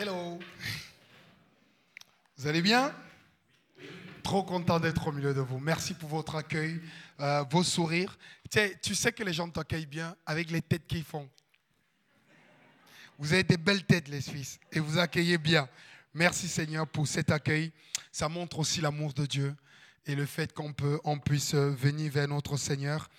Hello. Vous allez bien? Trop content d'être au milieu de vous. Merci pour votre accueil, euh, vos sourires. Tu sais, que les gens t'accueillent bien avec les têtes qu'ils font. Vous avez des belles têtes, les Suisses, et vous accueillez bien. Merci Seigneur pour cet accueil. Ça montre aussi l'amour de Dieu et le fait qu'on on puisse venir vers notre Seigneur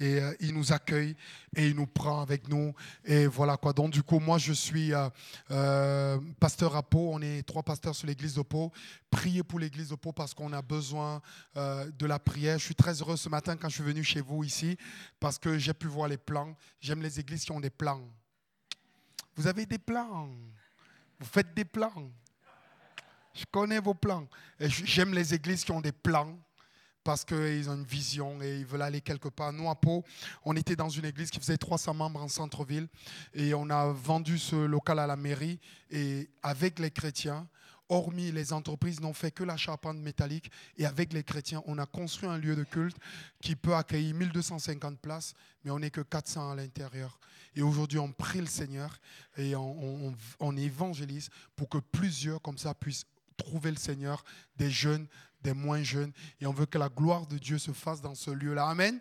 et euh, il nous accueille et il nous prend avec nous. Et voilà quoi. Donc du coup, moi je suis euh, euh, pasteur à Pau. On est trois pasteurs sur l'église de Pau. Priez pour l'église de Pau parce qu'on a besoin de la prière. Je suis très heureux ce matin quand je suis venu chez vous ici parce que j'ai pu voir les plans. J'aime les églises qui ont des plans. Vous avez des plans. Vous faites des plans. Je connais vos plans. J'aime les églises qui ont des plans parce qu'ils ont une vision et ils veulent aller quelque part. Nous, à Pau, on était dans une église qui faisait 300 membres en centre-ville et on a vendu ce local à la mairie et avec les chrétiens, hormis les entreprises, n'ont fait que la charpente métallique. Et avec les chrétiens, on a construit un lieu de culte qui peut accueillir 1250 places, mais on n'est que 400 à l'intérieur. Et aujourd'hui, on prie le Seigneur et on, on évangélise pour que plusieurs comme ça puissent trouver le Seigneur, des jeunes, des moins jeunes. Et on veut que la gloire de Dieu se fasse dans ce lieu-là. Amen.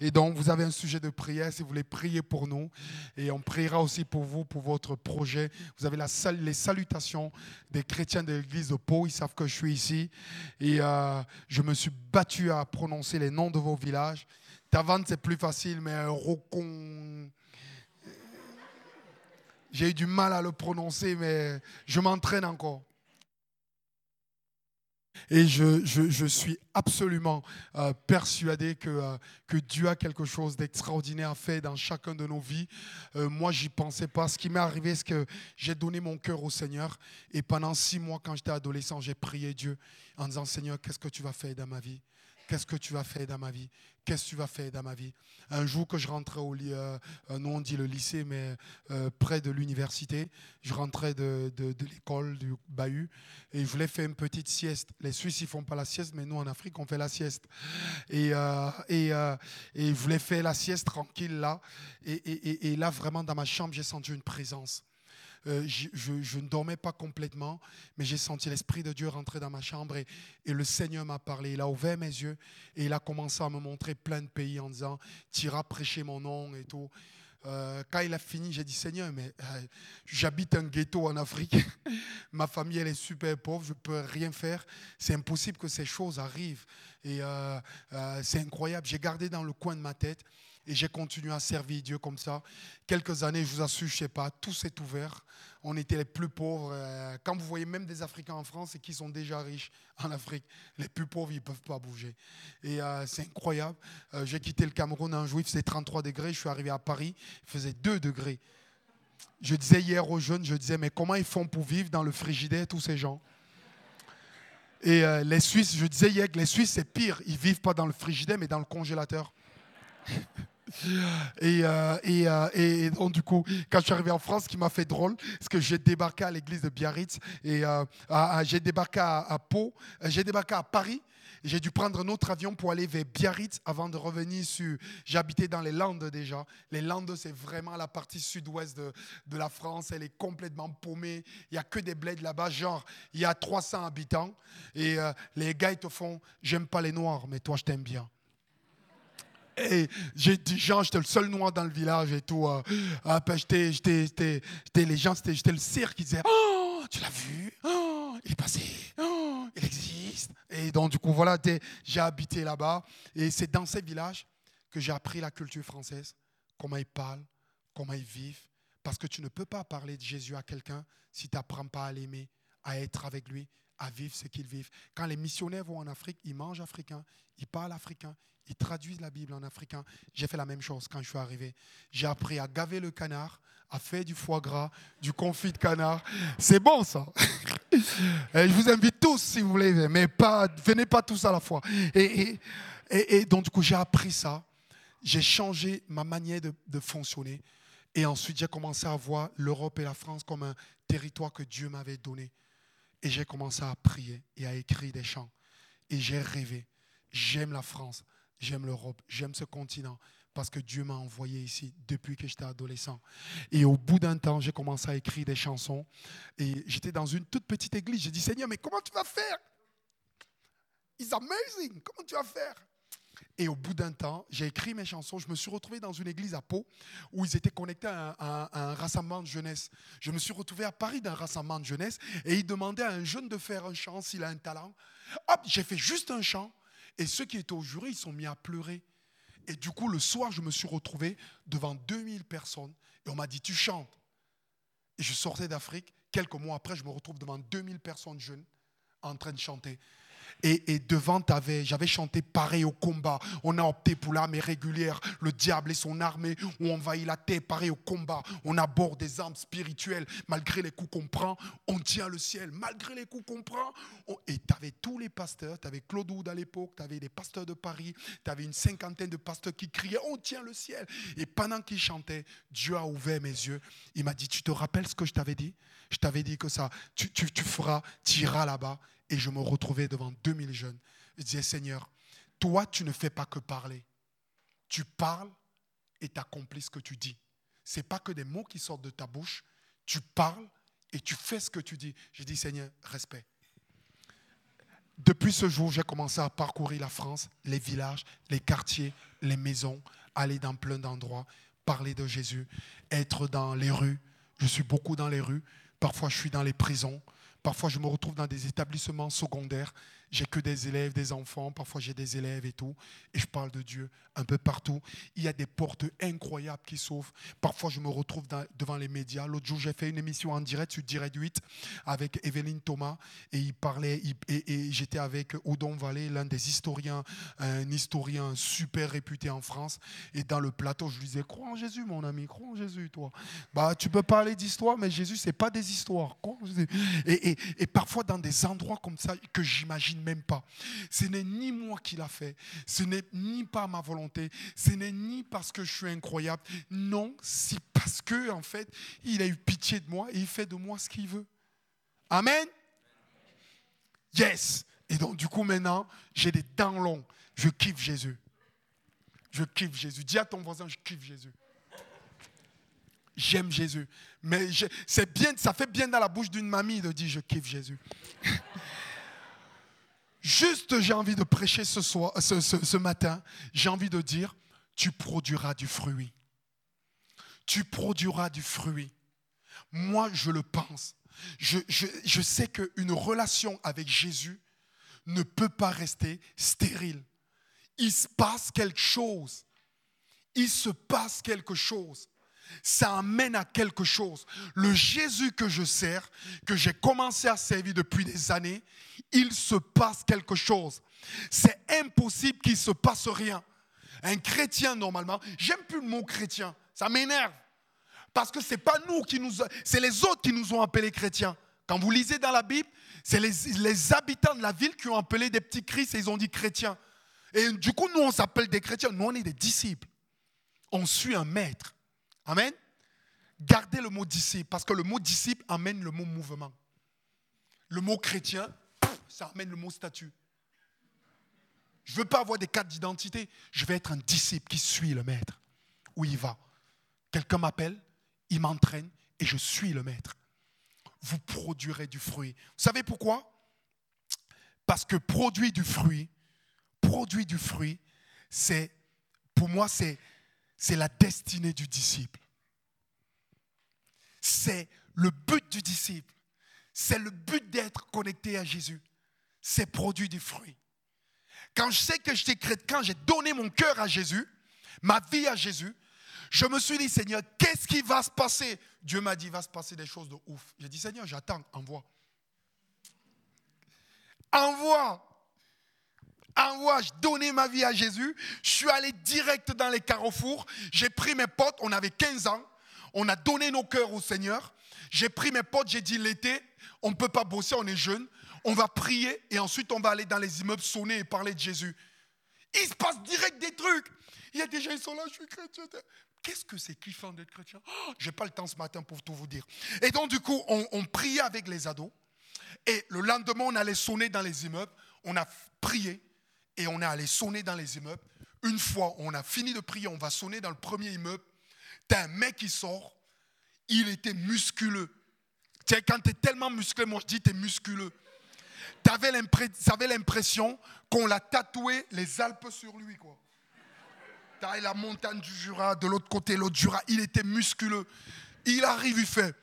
Et donc, vous avez un sujet de prière si vous voulez prier pour nous. Et on priera aussi pour vous, pour votre projet. Vous avez la, les salutations des chrétiens de l'église de Pau. Ils savent que je suis ici. Et euh, je me suis battu à prononcer les noms de vos villages. Tavannes, c'est plus facile, mais Rocon. J'ai eu du mal à le prononcer, mais je m'entraîne encore. Et je, suis absolument euh, persuadé que, euh, que Dieu a quelque chose d'extraordinaire fait dans chacun de nos vies. Euh, moi, j'y pensais pas. Ce qui m'est arrivé, c'est que j'ai donné mon cœur au Seigneur. Et pendant six mois, quand j'étais adolescent, j'ai prié Dieu en disant, Seigneur, qu'est-ce que tu vas faire dans ma vie? Qu'est-ce que tu vas faire dans ma vie? Qu'est-ce que tu vas faire dans ma vie? Un jour que je rentrais au lycée, euh, euh, nous on dit le lycée, mais euh, près de l'université, je rentrais de, de, l'école du Bahut et je voulais faire une petite sieste. Les Suisses, ils font pas la sieste, mais nous en Afrique, on fait la sieste. Et, et, et je voulais faire la sieste tranquille là. Et, et, et là, vraiment, dans ma chambre, j'ai senti une présence. Euh, je, ne dormais pas complètement, mais j'ai senti l'Esprit de Dieu rentrer dans ma chambre et, le Seigneur m'a parlé. Il a ouvert mes yeux et il a commencé à me montrer plein de pays en disant, tu iras prêcher mon nom et tout. Euh, quand il a fini, j'ai dit Seigneur, mais euh, j'habite un ghetto en Afrique. Ma famille, elle est super pauvre, je ne peux rien faire. C'est impossible que ces choses arrivent. Et c'est incroyable. J'ai gardé dans le coin de ma tête et j'ai continué à servir Dieu comme ça. Quelques années, je vous assure, je ne sais pas, tout s'est ouvert. On était les plus pauvres. Euh, quand vous voyez même des Africains en France et qui sont déjà riches en Afrique, les plus pauvres, ils ne peuvent pas bouger. Et euh, c'est incroyable. Euh, j'ai quitté le Cameroun un jour, il faisait 33 degrés. Je suis arrivé à Paris, il faisait 2 degrés. Je disais hier aux jeunes, je disais, mais comment ils font pour vivre dans le frigidaire, tous ces gens? Et les Suisses, je disais hier que les Suisses, c'est pire. Ils vivent pas dans le frigidaire, mais dans le congélateur. Et, euh, et, euh, et, donc, du coup, quand je suis arrivé en France, ce qui m'a fait drôle, c'est que j'ai débarqué à l'église de Biarritz et euh, j'ai débarqué à, Pau, j'ai débarqué à Paris. J'ai dû prendre un autre avion pour aller vers Biarritz avant de revenir sur. J'habitais dans les Landes déjà. Les Landes, c'est vraiment la partie sud-ouest de, de, la France. Elle est complètement paumée. Il n'y a que des bleds là-bas. Genre, il y a 300 habitants. Et les gars, ils te font J'aime pas les Noirs, mais toi, je t'aime bien. Et j'ai dit, Jean, j'étais le seul noir dans le village et tout. Euh, ah, ben, j'étais, j'étais, les gens, j'étais le cirque qui disait, oh, tu l'as vu? Oh, Il est passé oh, Il existe Et donc, du coup, voilà, j'ai habité là-bas. Et c'est dans ces villages que j'ai appris la culture française, comment ils parlent, comment ils vivent. Parce que tu ne peux pas parler de Jésus à quelqu'un si tu n'apprends pas à l'aimer, à être avec lui, à vivre ce qu'ils vivent. Quand les missionnaires vont en Afrique, ils mangent africain, ils parlent africain, ils traduisent la Bible en africain. J'ai fait la même chose quand je suis arrivé. J'ai appris à gaver le canard, à faire du foie gras, du confit de canard. C'est bon ça. Et je vous invite tous si vous voulez, mais pas, venez pas tous à la fois. Et, et, donc du coup, j'ai appris ça. J'ai changé ma manière de fonctionner. Et ensuite, j'ai commencé à voir l'Europe et la France comme un territoire que Dieu m'avait donné. Et j'ai commencé à prier et à écrire des chants. Et j'ai rêvé. J'aime la France. J'aime l'Europe, j'aime ce continent parce que Dieu m'a envoyé ici depuis que j'étais adolescent. Et au bout d'un temps, j'ai commencé à écrire des chansons. Et j'étais dans une toute petite église. J'ai dit, Seigneur, mais comment tu vas faire? It's amazing. Comment tu vas faire? Et au bout d'un temps, j'ai écrit mes chansons. Je me suis retrouvé dans une église à Pau où ils étaient connectés à un, rassemblement de jeunesse. Je me suis retrouvé à Paris d'un rassemblement de jeunesse et ils demandaient à un jeune de faire un chant s'il a un talent. Hop, j'ai fait juste un chant. Et ceux qui étaient au jury, ils sont mis à pleurer. Et du coup, le soir, je me suis retrouvé devant 2000 personnes et on m'a dit, tu chantes. Et je sortais d'Afrique. Quelques mois après, je me retrouve devant 2000 personnes jeunes en train de chanter. Et, devant, j'avais chanté pareil au combat. On a opté pour l'armée régulière, le diable et son armée, où on envahit la terre, pareil au combat. On aborde des armes spirituelles. Malgré les coups qu'on prend, on tient le ciel. Malgré les coups qu'on prend. Et tu avais tous les pasteurs. Tu avais Claude Wood à l'époque, tu avais des pasteurs de Paris, tu avais une cinquantaine de pasteurs qui criaient On tient le ciel. Et pendant qu'ils chantaient, Dieu a ouvert mes yeux. Il m'a dit Tu te rappelles ce que je t'avais dit? Je t'avais dit que ça, tu, tu, tu feras, tu iras là-bas et je me retrouvais devant 2000 jeunes. Je disais, Seigneur, toi, tu ne fais pas que parler. Tu parles et tu accomplis ce que tu dis. Ce n'est pas que des mots qui sortent de ta bouche. Tu parles et tu fais ce que tu dis. Je dis, Seigneur, respect. Depuis ce jour, j'ai commencé à parcourir la France, les villages, les quartiers, les maisons, aller dans plein d'endroits, parler de Jésus, être dans les rues. Je suis beaucoup dans les rues. Parfois, je suis dans les prisons. Parfois, je me retrouve dans des établissements secondaires j'ai que des élèves, des enfants, parfois j'ai des élèves et tout, et je parle de Dieu un peu partout. Il y a des portes incroyables qui s'ouvrent. Parfois je me retrouve devant les médias. L'autre jour j'ai fait une émission en direct sur Direct 8 avec Evelyne Thomas, et il parlait, et, j'étais avec Odon Vallée, l'un des historiens, un historien super réputé en France, et dans le plateau je lui disais, crois en Jésus mon ami, crois en Jésus toi. Bah tu peux parler d'histoire, mais Jésus c'est pas des histoires. Et, et parfois dans des endroits comme ça que j'imagine même pas. Ce n'est ni moi qui l'a fait, ce n'est ni par ma volonté, ce n'est ni parce que je suis incroyable. Non, c'est parce que en fait, il a eu pitié de moi et il fait de moi ce qu'il veut. Amen. Yes. Et donc du coup maintenant, j'ai des dents longs. Je kiffe Jésus. Je kiffe Jésus. Dis à ton voisin, je kiffe Jésus. J'aime Jésus. Mais c'est bien, ça fait bien dans la bouche d'une mamie de dire je kiffe Jésus. Juste, j'ai envie de prêcher ce, matin, j'ai envie de dire, tu produiras du fruit. Tu produiras du fruit. Moi, je le pense. Je sais qu'une relation avec Jésus ne peut pas rester stérile. Il se passe quelque chose. Il se passe quelque chose ça amène à quelque chose. Le Jésus que je sers, que j'ai commencé à servir depuis des années, il se passe quelque chose. C'est impossible qu'il se passe rien. Un chrétien, normalement, j'aime plus le mot chrétien, ça m'énerve. Parce que ce n'est pas nous qui nous... C'est les autres qui nous ont appelés chrétiens. Quand vous lisez dans la Bible, c'est les, les, habitants de la ville qui ont appelé des petits Christ et ils ont dit chrétiens. Et du coup, nous, on s'appelle des chrétiens. Nous, on est des disciples. On suit un maître. Amen? Gardez le mot disciple, parce que le mot disciple amène le mot mouvement. Le mot chrétien, ça amène le mot statut. Je ne veux pas avoir des cartes d'identité. Je vais être un disciple qui suit le maître. Où il va? Quelqu'un m'appelle, il m'entraîne et je suis le maître. Vous produirez du fruit. Vous savez pourquoi? Parce que produit du fruit, produit du fruit, c'est, pour moi, c'est c'est la destinée du disciple. C'est le but du disciple. C'est le but d'être connecté à Jésus. C'est produit du fruit. Quand je sais que j'étais quand j'ai donné mon cœur à Jésus, ma vie à Jésus, je me suis dit, Seigneur, qu'est-ce qui va se passer? Dieu m'a dit, il va se passer des choses de ouf. J'ai dit, Seigneur, j'attends, envoie. Envoie envoie, je donnais ma vie à Jésus. Je suis allé direct dans les carrefours. J'ai pris mes potes, on avait 15 ans. On a donné nos cœurs au Seigneur. J'ai pris mes potes, j'ai dit l'été, on ne peut pas bosser, on est jeune. On va prier et ensuite on va aller dans les immeubles sonner et parler de Jésus. Il se passe direct des trucs. Il y a des gens qui sont là, je suis chrétien. Qu'est-ce que c'est kiffant d'être chrétien? Oh, Je n'ai pas le temps ce matin pour tout vous dire. Et donc du coup, on, on priait avec les ados. Et le lendemain, on allait sonner dans les immeubles. On a prié et on est allé sonner dans les immeubles. Une fois, on a fini de prier, on va sonner dans le premier immeuble. T'as un mec qui sort, il était musculeux. Sais, quand tu es tellement musclé, moi je dis tu es musculeux. Tu avais l'impression qu'on l'a tatoué les Alpes sur lui. quoi. Tu la montagne du Jura, de l'autre côté, l'autre Jura. Il était musculeux. Il arrive, il fait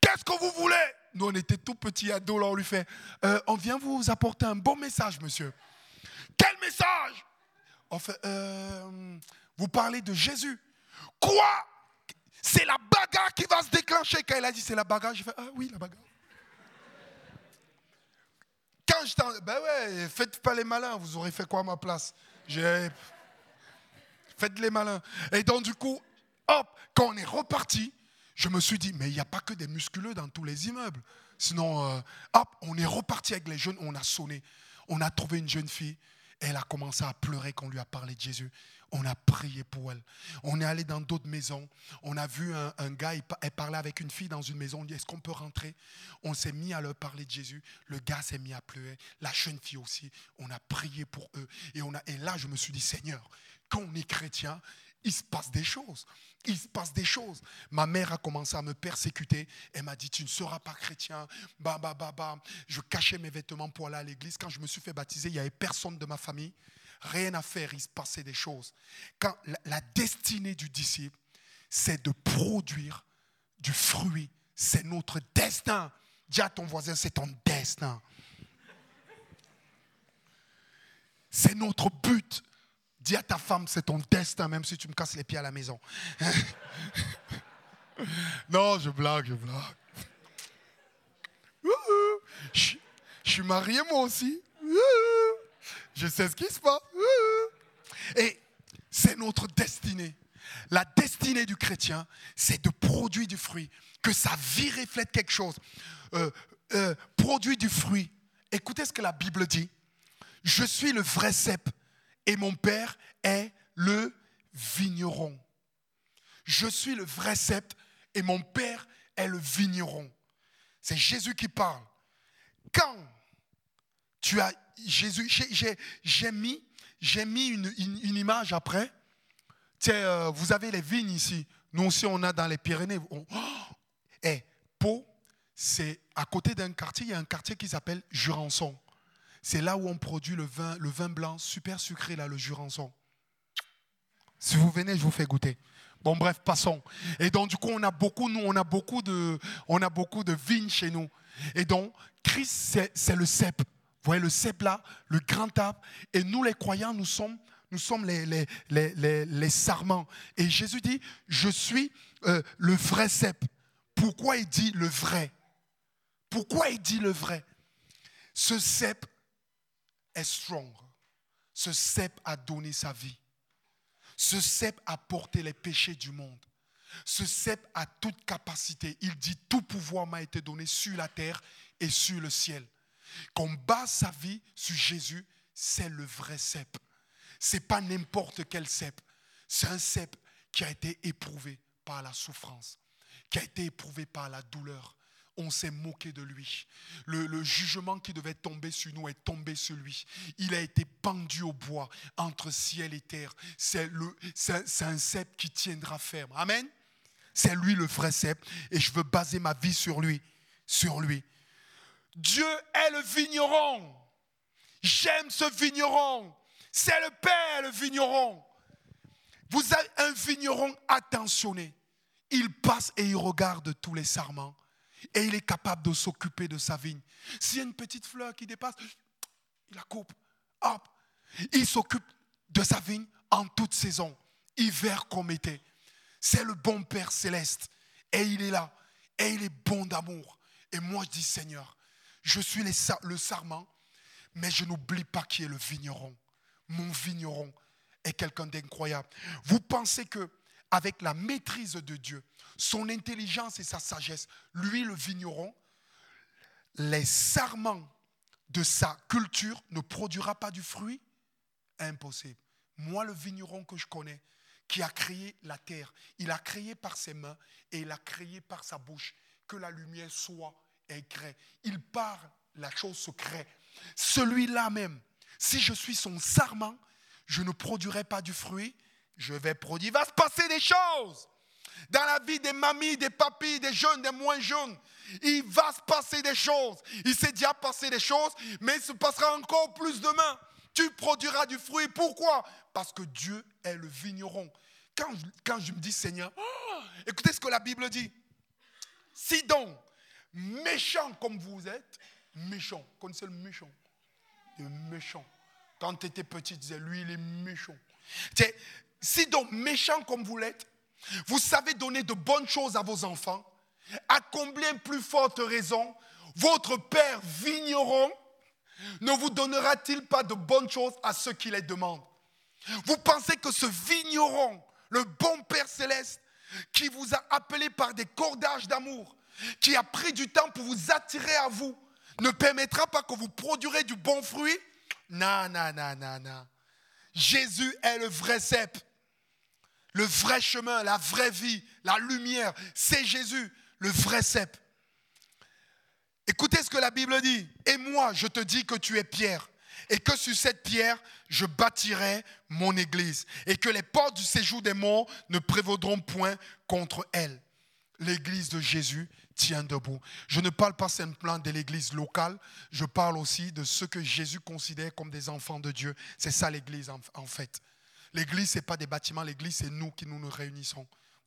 Qu'est-ce que vous voulez? Nous, on était tout petits ados, là, on lui fait euh, On vient vous apporter un bon message, monsieur. Quel message? On fait euh, Vous parlez de Jésus. Quoi? C'est la bagarre qui va se déclencher. Quand il a dit c'est la bagarre, j'ai fait Ah oui, la bagarre. Quand je t'en. Ben ouais, faites pas les malins, vous aurez fait quoi à ma place? J'ai. Faites les malins. Et donc, du coup, hop, quand on est reparti, je me suis dit, mais il n'y a pas que des musculeux dans tous les immeubles. Sinon, euh, hop, on est reparti avec les jeunes, on a sonné. On a trouvé une jeune fille. Elle a commencé à pleurer quand on lui a parlé de Jésus. On a prié pour elle. On est allé dans d'autres maisons. On a vu un, gars, elle parlait avec une fille dans une maison. On dit, est-ce qu'on peut rentrer? On s'est mis à leur parler de Jésus. Le gars s'est mis à pleurer. La jeune fille aussi. On a prié pour eux. Et, on a, et là, je me suis dit, Seigneur, quand on est chrétien, il se passe des choses. Il se passe des choses. Ma mère a commencé à me persécuter. Elle m'a dit, tu ne seras pas chrétien. Bah, bah, bah, bah. Je cachais mes vêtements pour aller à l'église. Quand je me suis fait baptiser, il n'y avait personne de ma famille. Rien à faire, il se passait des choses. Quand la, destinée du disciple, c'est de produire du fruit. C'est notre destin. Dis à ton voisin, c'est ton destin. C'est notre but. Dis à ta femme, c'est ton destin, même si tu me casses les pieds à la maison. non, je blague, je blague. Je, suis marié moi aussi. Je sais ce qui se passe. Et c'est notre destinée. La destinée du chrétien, c'est de produire du fruit, que sa vie reflète quelque chose. Euh, euh, produit du fruit. Écoutez ce que la Bible dit. Je suis le vrai cep et mon père est le vigneron. Je suis le vrai cep et mon père est le vigneron. C'est Jésus qui parle. Quand tu as Jésus, j'ai mis, une, image après. Euh, vous avez les vignes ici. Nous aussi, on a dans les Pyrénées. oh, eh, Pau, c'est à côté d'un quartier, il y a un quartier qui s'appelle Jurançon. C'est là où on produit le vin, le vin blanc super sucré, là, le Jurançon. Si vous venez, je vous fais goûter. Bon, bref, passons. Et donc, du coup, on a beaucoup, nous, on a beaucoup de, on a beaucoup de vignes chez nous. Et donc, Christ, c'est le cep. Vous voyez le cep là, le grand arbre. Et nous, les croyants, nous sommes, les, les, sarments. Et Jésus dit, je suis euh, le vrai cep. Pourquoi il dit le vrai? Pourquoi il dit le vrai? Ce cep est strong. Ce cep a donné sa vie. Ce cep a porté les péchés du monde. Ce cep a toute capacité. Il dit tout pouvoir m'a été donné sur la terre et sur le ciel. Qu'on base sa vie sur Jésus, c'est le vrai cep. C'est pas n'importe quel cep. C'est un cep qui a été éprouvé par la souffrance, qui a été éprouvé par la douleur, on s'est moqué de lui. Le, jugement qui devait tomber sur nous est tombé sur lui. Il a été pendu au bois entre ciel et terre. C'est un cep qui tiendra ferme. Amen. C'est lui le vrai cep et je veux baser ma vie sur lui. Sur lui. Dieu est le vigneron. J'aime ce vigneron. C'est le Père le vigneron. Vous avez un vigneron attentionné. Il passe et il regarde tous les sarments et il est capable de s'occuper de sa vigne. S'il y a une petite fleur qui dépasse, il la coupe. Hop. Il s'occupe de sa vigne en toute saison, hiver comme été. C'est le bon Père céleste. Et il est là. Et il est bon d'amour. Et moi, je dis, Seigneur, je suis le sarment, mais je n'oublie pas qui est le vigneron. Mon vigneron est quelqu'un d'incroyable. Vous pensez que avec la maîtrise de Dieu, son intelligence et sa sagesse, lui le vigneron, les sarments de sa culture ne produira pas du fruit? Impossible. Moi, le vigneron que je connais, qui a créé la terre, il a créé par ses mains et il a créé par sa bouche que la lumière soit Il parle, la chose se crée. Celui-là même, si je suis son sarment, je ne produirai pas du fruit, je vais produire. Il va se passer des choses dans la vie des mamies, des papis, des jeunes, des moins jeunes. Il va se passer des choses. Il s'est déjà passé des choses, mais il se passera encore plus demain. Tu produiras du fruit. Pourquoi? Parce que Dieu est le vigneron. Quand, quand je me dis Seigneur, oh, écoutez ce que la Bible dit. Si donc, méchant comme vous êtes, méchant, connaissez le méchant Le méchant. Quand tu étais petit, tu disais, lui, il est méchant. Si donc, méchant comme vous l'êtes, vous savez donner de bonnes choses à vos enfants, à combien plus forte raison votre Père vigneron ne vous donnera-t-il pas de bonnes choses à ceux qui les demandent? Vous pensez que ce vigneron, le bon Père céleste, qui vous a appelé par des cordages d'amour, qui a pris du temps pour vous attirer à vous, ne permettra pas que vous produirez du bon fruit Non, non, non, non, non. Jésus est le vrai cep. Le vrai chemin, la vraie vie, la lumière, c'est Jésus, le vrai cep. Écoutez ce que la Bible dit. Et moi, je te dis que tu es Pierre. Et que sur cette pierre, je bâtirai mon église. Et que les portes du séjour des morts ne prévaudront point contre elle. L'église de Jésus tient debout. Je ne parle pas simplement de l'église locale, je parle aussi de ceux que Jésus considère comme des enfants de Dieu. C'est ça l'église en fait. L'église, ce n'est pas des bâtiments, l'église, c'est nous qui nous, nous réunissons.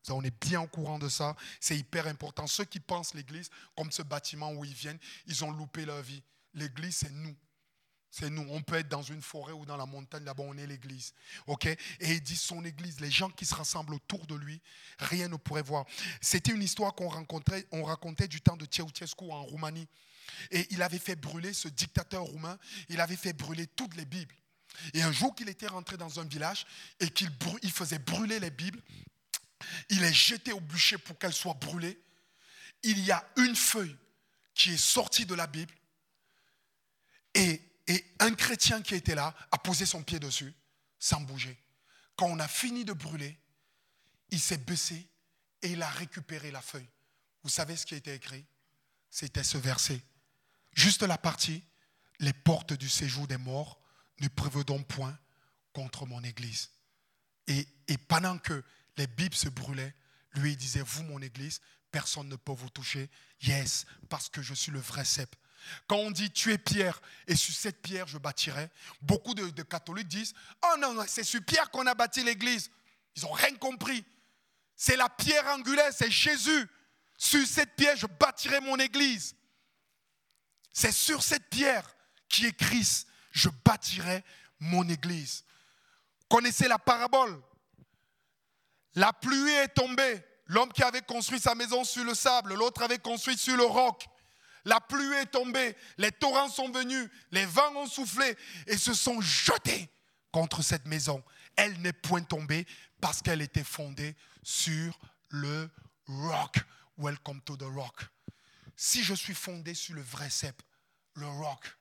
On est bien au courant de ça. C'est hyper important. Ceux qui pensent l'église comme ce bâtiment où ils viennent, ils ont loupé leur vie. L'église, c'est nous. C'est nous. On peut être dans une forêt ou dans la montagne, là-bas, on est l'église. Et il dit son église, les gens qui se rassemblent autour de lui, rien ne pourrait voir. C'était une histoire qu'on rencontrait, on racontait du temps de Ceausescu en Roumanie. Et il avait fait brûler, ce dictateur roumain, il avait fait brûler toutes les Bibles. Et un jour qu'il était rentré dans un village et qu'il faisait brûler les Bibles, il est jeté au bûcher pour qu'elles soient brûlées. Il y a une feuille qui est sortie de la Bible et, et un chrétien qui était là a posé son pied dessus sans bouger. Quand on a fini de brûler, il s'est baissé et il a récupéré la feuille. Vous savez ce qui été écrit? C'était ce verset. Juste la partie, les portes du séjour des morts ne prévedons point contre mon Église. Et, pendant que les Bibles se brûlaient, lui il disait, vous mon Église, personne ne peut vous toucher. Yes, parce que je suis le vrai cep. Quand on dit tu es pierre et sur cette pierre je bâtirai, beaucoup de, catholiques disent Oh non, c'est sur pierre qu'on a bâti l'église. Ils n'ont rien compris. C'est la pierre angulaire, c'est Jésus. Sur cette pierre je bâtirai mon église. C'est sur cette pierre qui est Christ je bâtirai mon église. Connaissez la parabole La pluie est tombée. L'homme qui avait construit sa maison sur le sable, l'autre avait construit sur le roc. La pluie est tombée, les torrents sont venus, les vents ont soufflé et se sont jetés contre cette maison. Elle n'est point tombée parce qu'elle était fondée sur le roc. Welcome to the rock. Si je suis fondé sur le vrai cep, le roc,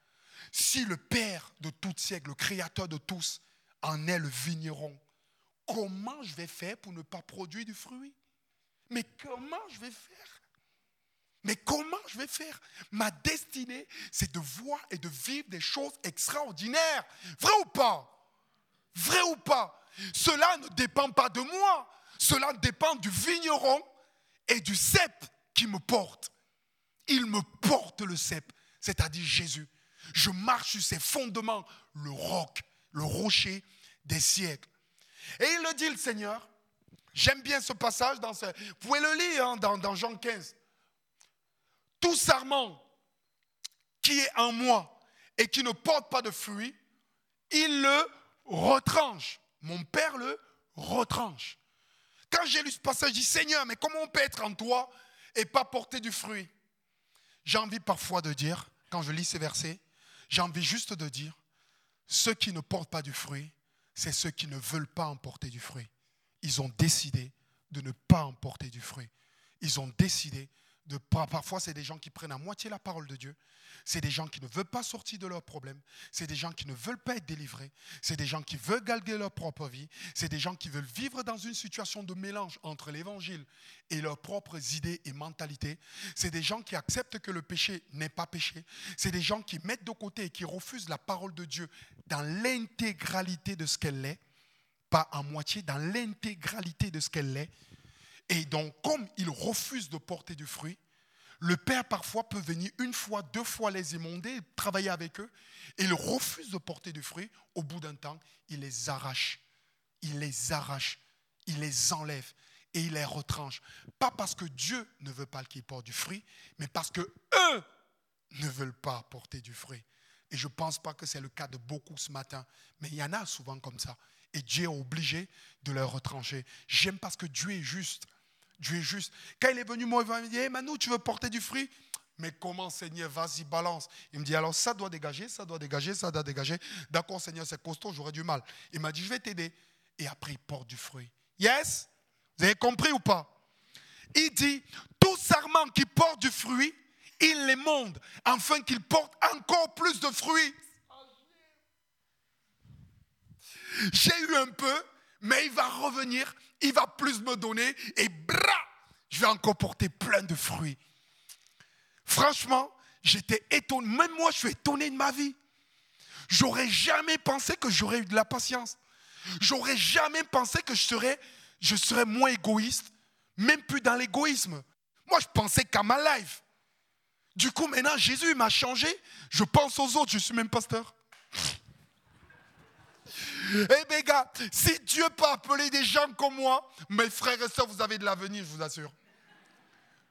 si le Père de tout siècle, le Créateur de tous, en est le vigneron, comment je vais faire pour ne pas produire du fruit? Mais comment je vais faire Mais comment je vais faire? Ma destinée, c'est de voir et de vivre des choses extraordinaires. Vrai ou pas? Vrai ou pas? Cela ne dépend pas de moi. Cela dépend du vigneron et du cep qui me porte. Il me porte le cep, c'est-à-dire Jésus. Je marche sur ses fondements, le roc, le rocher des siècles. Et il le dit, le Seigneur. J'aime bien ce passage. Dans ce, vous pouvez le lire hein, dans, dans Jean 15. Tout sarment qui est en moi et qui ne porte pas de fruits, il le retranche. Mon Père le retranche. Quand j'ai lu ce passage, je dis Seigneur, mais comment on peut être en toi et pas porter du fruit? J'ai envie parfois de dire, quand je lis ces versets, j'ai envie juste de dire, ceux qui ne portent pas du fruit, c'est ceux qui ne veulent pas emporter du fruit. Ils ont décidé de ne pas emporter du fruit. Ils ont décidé parfois, c'est des gens qui prennent à moitié la parole de Dieu. C'est des gens qui ne veulent pas sortir de leurs problèmes. C'est des gens qui ne veulent pas être délivrés. C'est des gens qui veulent galguer leur propre vie. C'est des gens qui veulent vivre dans une situation de mélange entre l'évangile et leurs propres idées et mentalités. C'est des gens qui acceptent que le péché n'est pas péché. C'est des gens qui mettent de côté et qui refusent la parole de Dieu dans l'intégralité de ce qu'elle est, pas en moitié, dans l'intégralité de ce qu'elle est. Et donc, comme ils refusent de porter du fruit, le père parfois peut venir une fois, deux fois les émonder, travailler avec eux, et il refuse de porter du fruit. Au bout d'un temps, il les arrache. Il les arrache. Il les enlève et il les retranche. Pas parce que Dieu ne veut pas qu'ils portent du fruit, mais parce que eux ne veulent pas porter du fruit. Et je ne pense pas que c'est le cas de beaucoup ce matin, mais il y en a souvent comme ça. Et Dieu est obligé de les retrancher. J'aime parce que Dieu est juste. Dieu est juste. Quand il est venu, moi, il m'a dit, hey, Manu, tu veux porter du fruit? Mais comment, Seigneur, vas-y, balance. Il me dit, alors ça doit dégager, ça doit dégager, ça doit dégager. D'accord, Seigneur, c'est costaud, j'aurais du mal. Il m'a dit, je vais t'aider. Et après, il porte du fruit. Yes? Vous avez compris ou pas? Il dit, tout serment qui porte du fruit, il les monte, afin qu'il porte encore plus de fruits. J'ai eu un peu, mais il va revenir il va plus me donner et bra, je vais encore porter plein de fruits. Franchement, j'étais étonné. Même moi, je suis étonné de ma vie. J'aurais jamais pensé que j'aurais eu de la patience. J'aurais jamais pensé que je serais, je serais moins égoïste, même plus dans l'égoïsme. Moi, je pensais qu'à ma life. Du coup, maintenant, Jésus m'a changé. Je pense aux autres. Je suis même pasteur. Eh bien, gars, si Dieu peut appeler des gens comme moi, mes frères et sœurs, vous avez de l'avenir, je vous assure.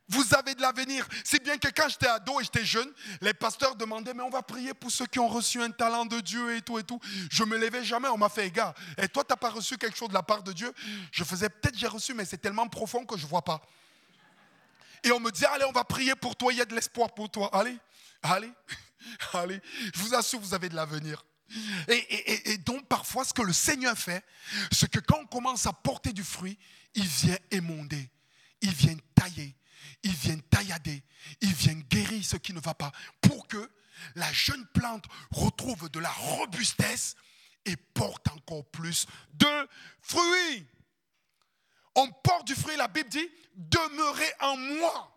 Vous avez de l'avenir. C'est bien que quand j'étais ado et j'étais jeune, les pasteurs demandaient, mais on va prier pour ceux qui ont reçu un talent de Dieu et tout et tout. Je me levais jamais, on m'a fait, gars, et toi, tu n'as pas reçu quelque chose de la part de Dieu? Je faisais, peut-être j'ai reçu, mais c'est tellement profond que je ne vois pas. Et on me disait, allez, on va prier pour toi, il y a de l'espoir pour toi. Allez, allez, allez. Je vous assure, vous avez de l'avenir. Et, donc parfois, ce que le Seigneur fait, c'est que quand on commence à porter du fruit, il vient émonder, il vient tailler, il vient taillader, il vient guérir ce qui ne va pas, pour que la jeune plante retrouve de la robustesse et porte encore plus de fruits. On porte du fruit, la Bible dit, demeurez en moi.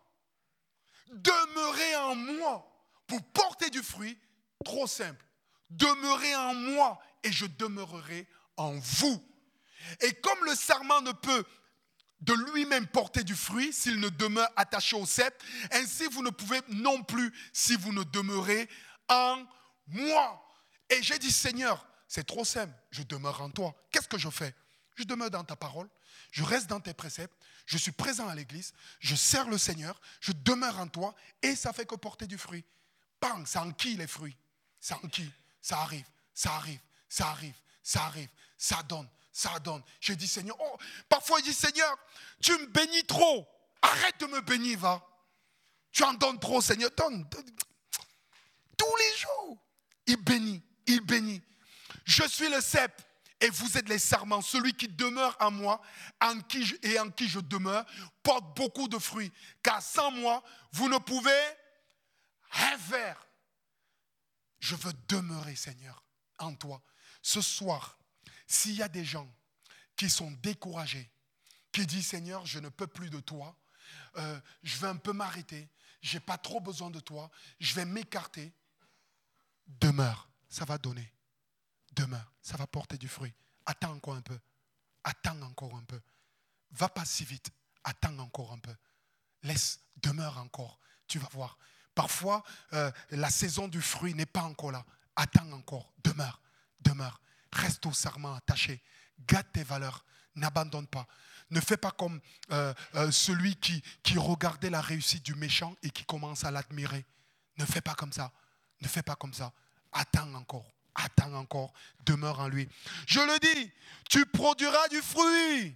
Demeurez en moi. Pour porter du fruit, trop simple demeurez en moi et je demeurerai en vous. Et comme le serment ne peut de lui-même porter du fruit s'il ne demeure attaché au cep, ainsi vous ne pouvez non plus si vous ne demeurez en moi. Et j'ai dit, Seigneur, c'est trop simple, je demeure en toi. Qu'est-ce que je fais? Je demeure dans ta parole, je reste dans tes préceptes, je suis présent à l'église, je sers le Seigneur, je demeure en toi, et ça fait que porter du fruit. Bang, ça en qui les fruits Ça en qui ça arrive, ça arrive, ça arrive, ça arrive, ça donne, ça donne. Je dis Seigneur, oh, parfois il dit Seigneur, tu me bénis trop. Arrête de me bénir, va. Tu en donnes trop, Seigneur. Donne, Tous les jours, il bénit, il bénit. Je suis le cep et vous êtes les serments. Celui qui demeure en moi en qui et en qui je demeure porte beaucoup de fruits. Car sans moi, vous ne pouvez rien faire. Je veux demeurer, Seigneur, en toi. Ce soir, s'il y a des gens qui sont découragés, qui disent, Seigneur, je ne peux plus de toi, euh, je vais un peu m'arrêter, je n'ai pas trop besoin de toi, je vais m'écarter, demeure, ça va donner. Demeure, ça va porter du fruit. Attends encore un peu. Attends encore un peu. Va pas si vite. Attends encore un peu. Laisse, demeure encore. Tu vas voir. Parfois, euh, la saison du fruit n'est pas encore là. Attends encore, demeure, demeure. Reste au serment attaché. Garde tes valeurs. N'abandonne pas. Ne fais pas comme euh, euh, celui qui, qui regardait la réussite du méchant et qui commence à l'admirer. Ne fais pas comme ça. Ne fais pas comme ça. Attends encore. Attends encore. Demeure en lui. Je le dis, tu produiras du fruit.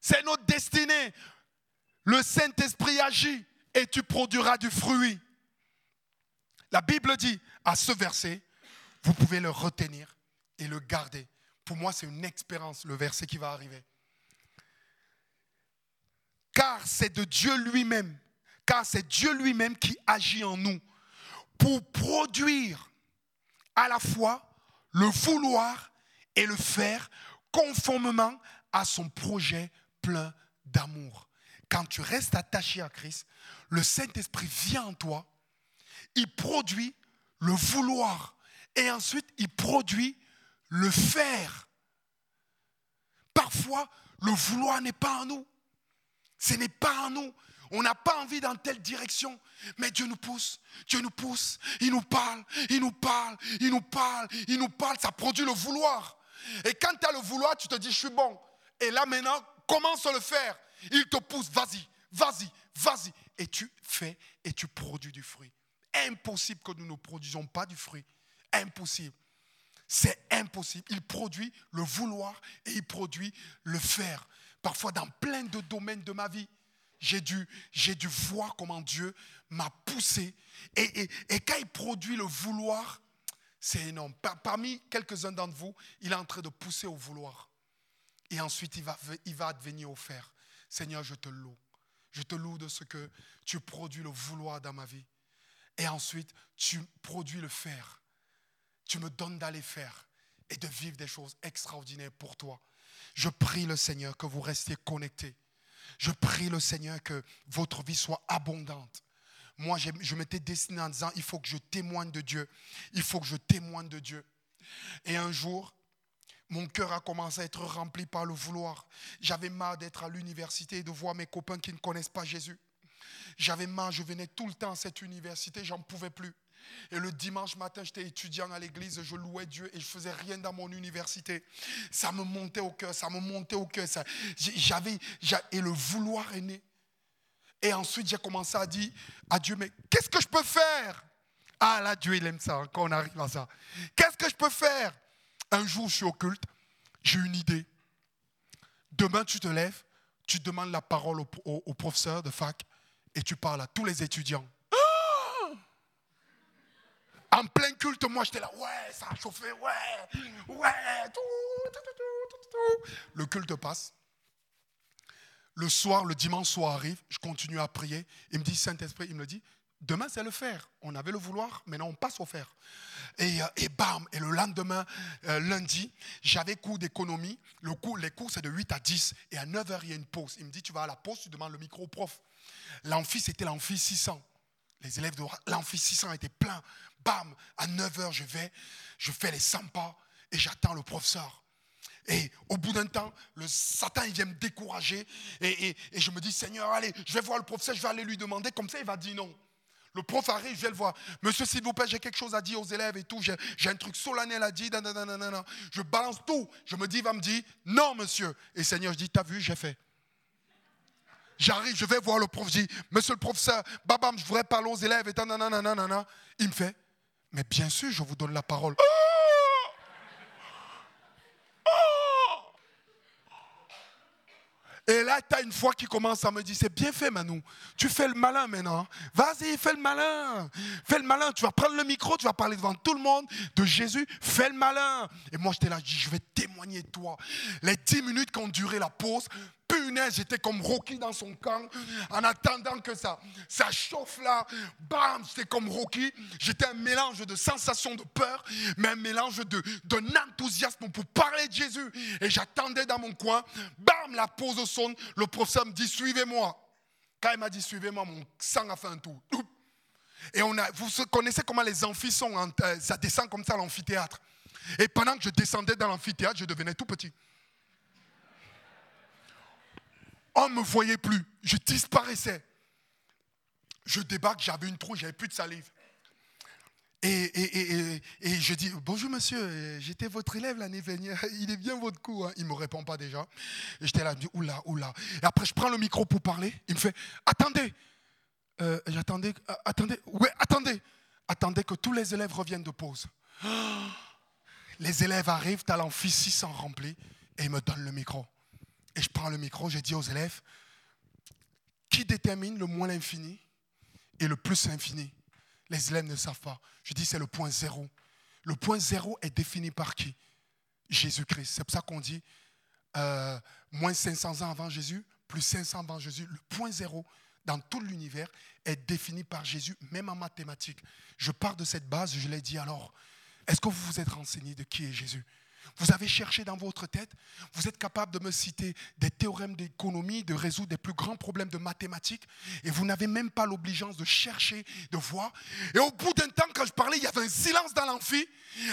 C'est notre destinée. Le Saint-Esprit agit et tu produiras du fruit. La Bible dit à ce verset, vous pouvez le retenir et le garder. Pour moi, c'est une expérience, le verset qui va arriver. Car c'est de Dieu lui-même car c'est Dieu lui-même qui agit en nous pour produire à la fois le vouloir et le faire conformément à son projet plein d'amour. Quand tu restes attaché à Christ, le Saint-Esprit vient en toi, il produit le vouloir et ensuite il produit le faire. Parfois, le vouloir n'est pas en nous. Ce n'est pas en nous. On n'a pas envie dans telle direction. Mais Dieu nous pousse. Dieu nous pousse. Il nous parle. Il nous parle. Il nous parle. Il nous parle. Ça produit le vouloir. Et quand tu as le vouloir, tu te dis, je suis bon. Et là maintenant, commence à le faire. Il te pousse. Vas-y. Vas-y. Vas-y. Et tu fais et tu produis du fruit. Impossible que nous ne produisions pas du fruit. Impossible. C'est impossible. Il produit le vouloir et il produit le faire. Parfois dans plein de domaines de ma vie j'ai dû, j'ai dû voir comment Dieu m'a poussé. Et, quand il produit le vouloir, c'est énorme. parmi quelques-uns d'entre vous, il est en train de pousser au vouloir. Et ensuite, il va, il va devenir au faire. Seigneur, je te loue. Je te loue de ce que tu produis le vouloir dans ma vie. Et ensuite, tu produis le faire. Tu me donnes d'aller faire et de vivre des choses extraordinaires pour toi. Je prie le Seigneur que vous restiez connectés je prie le Seigneur que votre vie soit abondante. Moi, je m'étais destiné en disant, il faut que je témoigne de Dieu. Il faut que je témoigne de Dieu. Et un jour, mon cœur a commencé à être rempli par le vouloir. J'avais marre d'être à l'université et de voir mes copains qui ne connaissent pas Jésus. J'avais marre, je venais tout le temps à cette université, j'en pouvais plus. Et le dimanche matin, j'étais étudiant à l'église, je louais Dieu et je faisais rien dans mon université. Ça me montait au cœur, ça me montait au cœur. J'avais, et le vouloir est né. Et ensuite, j'ai commencé à dire à Dieu, mais qu'est-ce que je peux faire? Ah là, Dieu, il aime ça hein, quand on arrive à ça. Qu'est-ce que je peux faire? Un jour, je suis au culte, j'ai une idée. Demain, tu te lèves, tu demandes la parole au professeur de fac et tu parles à tous les étudiants. En plein culte, moi j'étais là, ouais, ça a chauffé, ouais, ouais, tout, tout, tout, Le culte passe. Le soir, le dimanche soir arrive, je continue à prier. Il me dit, Saint-Esprit, il me dit, demain c'est le faire. On avait le vouloir, maintenant on passe au faire. Et, euh, bam, et le lendemain, euh, lundi, j'avais cours d'économie. Le cours, les cours c'est de 8 à 10. Et à 9h, il y a une pause. Il me dit, tu vas à la pause, tu demandes le micro au prof. L'amphi, c'était l'amphi 600. Les élèves de l'amphi 600 étaient pleins. Bam, à 9h, je vais, je fais les 100 pas et j'attends le professeur. Et au bout d'un temps, le Satan, il vient me décourager. Et, je me dis, Seigneur, allez, je vais voir le professeur, je vais aller lui demander. Comme ça, il va dire non. Le prof arrive, je vais le voir. Monsieur, s'il vous plaît, j'ai quelque chose à dire aux élèves et tout. J'ai un truc solennel à dire. Je balance tout. Je me dis, il va me dire, non, monsieur. Et Seigneur, je dis, t'as vu, j'ai fait. J'arrive, je vais voir le prof. Je dis, monsieur le professeur, babam, je voudrais parler aux élèves. Et Il me fait, mais bien sûr, je vous donne la parole. Là, tu as une fois qui commence à me dire, c'est bien fait Manu, tu fais le malin maintenant. Vas-y, fais le malin. Fais le malin, tu vas prendre le micro, tu vas parler devant tout le monde de Jésus, fais le malin. Et moi, j'étais là, je vais témoigner toi. Les dix minutes ont duré la pause, punaise, j'étais comme Rocky dans son camp, en attendant que ça, ça chauffe là. Bam, j'étais comme Rocky. J'étais un mélange de sensations de peur, mais un mélange de, d'un enthousiasme pour parler de Jésus. Et j'attendais dans mon coin. Bam, la pause sonne. Le professeur me dit, suivez-moi. Quand il m'a dit, suivez-moi, mon sang a fait un tour. Et on a, vous connaissez comment les amphis sont, euh, ça descend comme ça à l'amphithéâtre. Et pendant que je descendais dans l'amphithéâtre, je devenais tout petit. On ne me voyait plus. Je disparaissais. Je débarque, j'avais une trouille, j'avais plus de salive. Et, je dis, bonjour monsieur, j'étais votre élève l'année dernière, il est bien votre coup. Hein. Il ne me répond pas déjà. Et j'étais là, je dis, oula, oula. Et après, je prends le micro pour parler. Il me fait, attendez. Euh, j'attendais, euh, attendez, ouais, attendez. Attendez que tous les élèves reviennent de pause. Les élèves arrivent, as l'amphi 600 rempli, et ils me donnent le micro. Et je prends le micro, je dis aux élèves, qui détermine le moins l'infini et le plus infini? Les élèves ne savent pas. Je dis, c'est le point zéro. Le point zéro est défini par qui? Jésus-Christ. C'est pour ça qu'on dit, euh, moins 500 ans avant Jésus, plus 500 ans avant Jésus. Le point zéro dans tout l'univers est définie par Jésus, même en mathématiques. Je pars de cette base, je l'ai dit alors. Est-ce que vous vous êtes renseigné de qui est Jésus? Vous avez cherché dans votre tête, vous êtes capable de me citer des théorèmes d'économie, de résoudre des plus grands problèmes de mathématiques, et vous n'avez même pas l'obligeance de chercher, de voir. Et au bout d'un temps, quand je parlais, il y avait un silence dans l'amphi.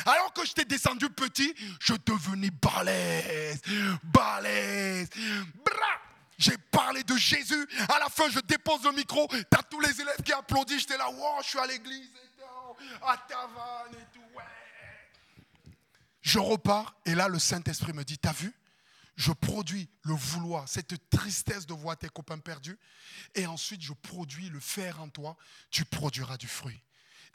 Alors que j'étais descendu petit, je devenais balèze, balèze. Bra j'ai parlé de Jésus. À la fin, je dépose le micro. T'as tous les élèves qui applaudissent. J'étais là, wow, je suis à l'église. À Tavannes et tout. Ouais. Je repars et là, le Saint-Esprit me dit, t'as vu? Je produis le vouloir, cette tristesse de voir tes copains perdus. Et ensuite, je produis le faire en toi. Tu produiras du fruit.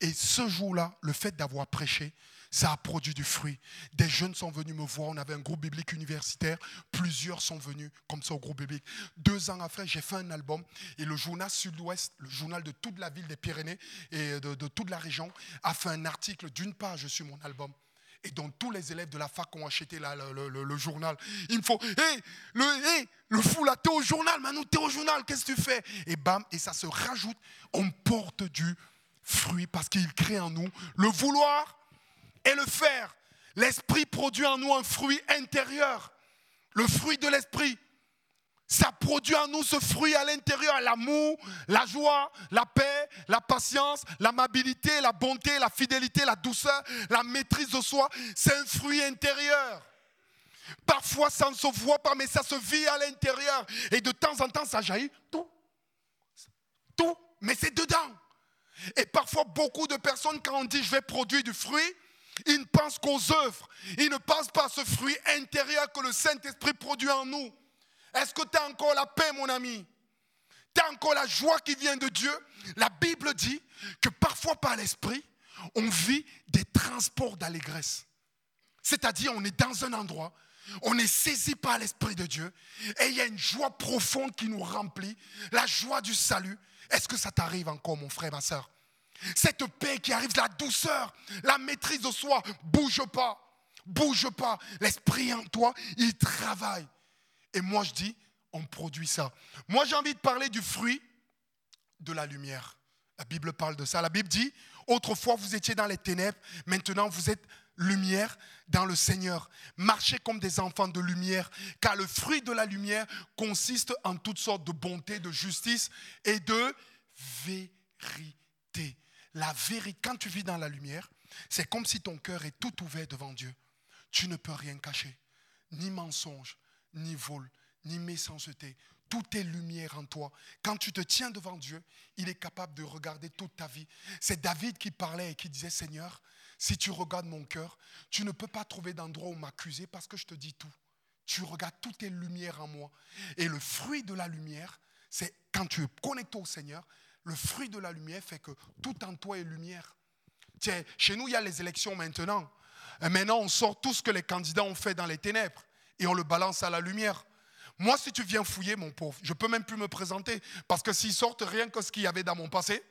Et ce jour-là, le fait d'avoir prêché, ça a produit du fruit. Des jeunes sont venus me voir. On avait un groupe biblique universitaire. Plusieurs sont venus comme ça au groupe biblique. Deux ans après, j'ai fait un album. Et le journal Sud-Ouest, le journal de toute la ville des Pyrénées et de, toute la région, a fait un article d'une page sur mon album et dont tous les élèves de la fac ont acheté le, journal. Il me faut, hé, le, le fou là, t'es au journal, Manu, t'es au journal, qu'est-ce que tu fais? Et bam, et ça se rajoute, on porte du fruit parce qu'il crée en nous le vouloir et le faire. L'esprit produit en nous un fruit intérieur, le fruit de l'esprit ça produit en nous ce fruit à l'intérieur, l'amour, la joie, la paix, la patience, l'amabilité, la bonté, la fidélité, la douceur, la maîtrise de soi. C'est un fruit intérieur. Parfois, ça ne se voit pas, mais ça se vit à l'intérieur. Et de temps en temps, ça jaillit. Tout. Tout. Mais c'est dedans. Et parfois, beaucoup de personnes, quand on dit je vais produire du fruit, ils ne pensent qu'aux œuvres. Ils ne pensent pas à ce fruit intérieur que le Saint-Esprit produit en nous. Est-ce que tu as encore la paix, mon ami? Tu as encore la joie qui vient de Dieu? La Bible dit que parfois par l'Esprit, on vit des transports d'allégresse. C'est-à-dire, on est dans un endroit, on est saisi par l'Esprit de Dieu, et il y a une joie profonde qui nous remplit, la joie du salut. Est-ce que ça t'arrive encore, mon frère, ma soeur Cette paix qui arrive, la douceur, la maîtrise de soi, bouge pas, bouge pas. L'Esprit en toi, il travaille. Et moi, je dis, on produit ça. Moi, j'ai envie de parler du fruit de la lumière. La Bible parle de ça. La Bible dit, autrefois, vous étiez dans les ténèbres, maintenant, vous êtes lumière dans le Seigneur. Marchez comme des enfants de lumière, car le fruit de la lumière consiste en toutes sortes de bonté, de justice et de vérité. La vérité, quand tu vis dans la lumière, c'est comme si ton cœur est tout ouvert devant Dieu. Tu ne peux rien cacher, ni mensonge, ni vol, ni méchanceté. Tout est lumière en toi. Quand tu te tiens devant Dieu, il est capable de regarder toute ta vie. C'est David qui parlait et qui disait, Seigneur, si tu regardes mon cœur, tu ne peux pas trouver d'endroit où m'accuser parce que je te dis tout. Tu regardes toutes tes lumières en moi. Et le fruit de la lumière, c'est quand tu es connecté au Seigneur, le fruit de la lumière fait que tout en toi est lumière. Tiens, chez nous, il y a les élections maintenant. Et maintenant, on sort tout ce que les candidats ont fait dans les ténèbres et on le balance à la lumière. Moi, si tu viens fouiller, mon pauvre, je peux même plus me présenter. Parce que s'ils sortent rien que ce qu'il y avait dans mon passé,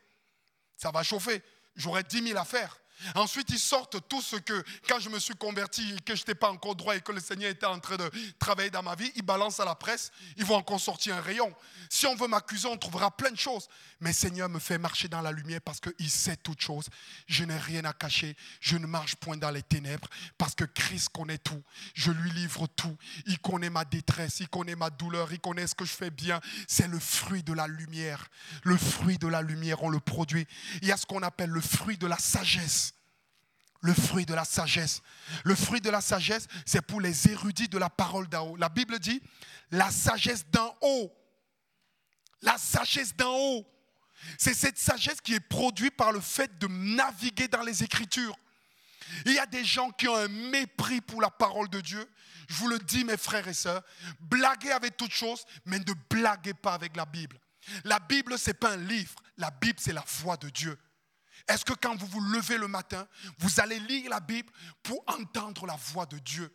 ça va chauffer. J'aurais 10 000 affaires. Ensuite, ils sortent tout ce que, quand je me suis converti, que je n'étais pas encore droit et que le Seigneur était en train de travailler dans ma vie, ils balancent à la presse, ils vont encore sortir un rayon. Si on veut m'accuser, on trouvera plein de choses. Mais Seigneur me fait marcher dans la lumière parce qu'il sait toutes choses. Je n'ai rien à cacher. Je ne marche point dans les ténèbres parce que Christ connaît tout. Je lui livre tout. Il connaît ma détresse, il connaît ma douleur, il connaît ce que je fais bien. C'est le fruit de la lumière. Le fruit de la lumière, on le produit. Il y a ce qu'on appelle le fruit de la sagesse le fruit de la sagesse. Le fruit de la sagesse, c'est pour les érudits de la parole d'en haut. La Bible dit la sagesse d'en haut. La sagesse d'en haut. C'est cette sagesse qui est produite par le fait de naviguer dans les Écritures. Il y a des gens qui ont un mépris pour la parole de Dieu. Je vous le dis, mes frères et sœurs, blaguez avec toutes choses, mais ne blaguez pas avec la Bible. La Bible, ce n'est pas un livre. La Bible, c'est la foi de Dieu. Est-ce que quand vous vous levez le matin, vous allez lire la Bible pour entendre la voix de Dieu?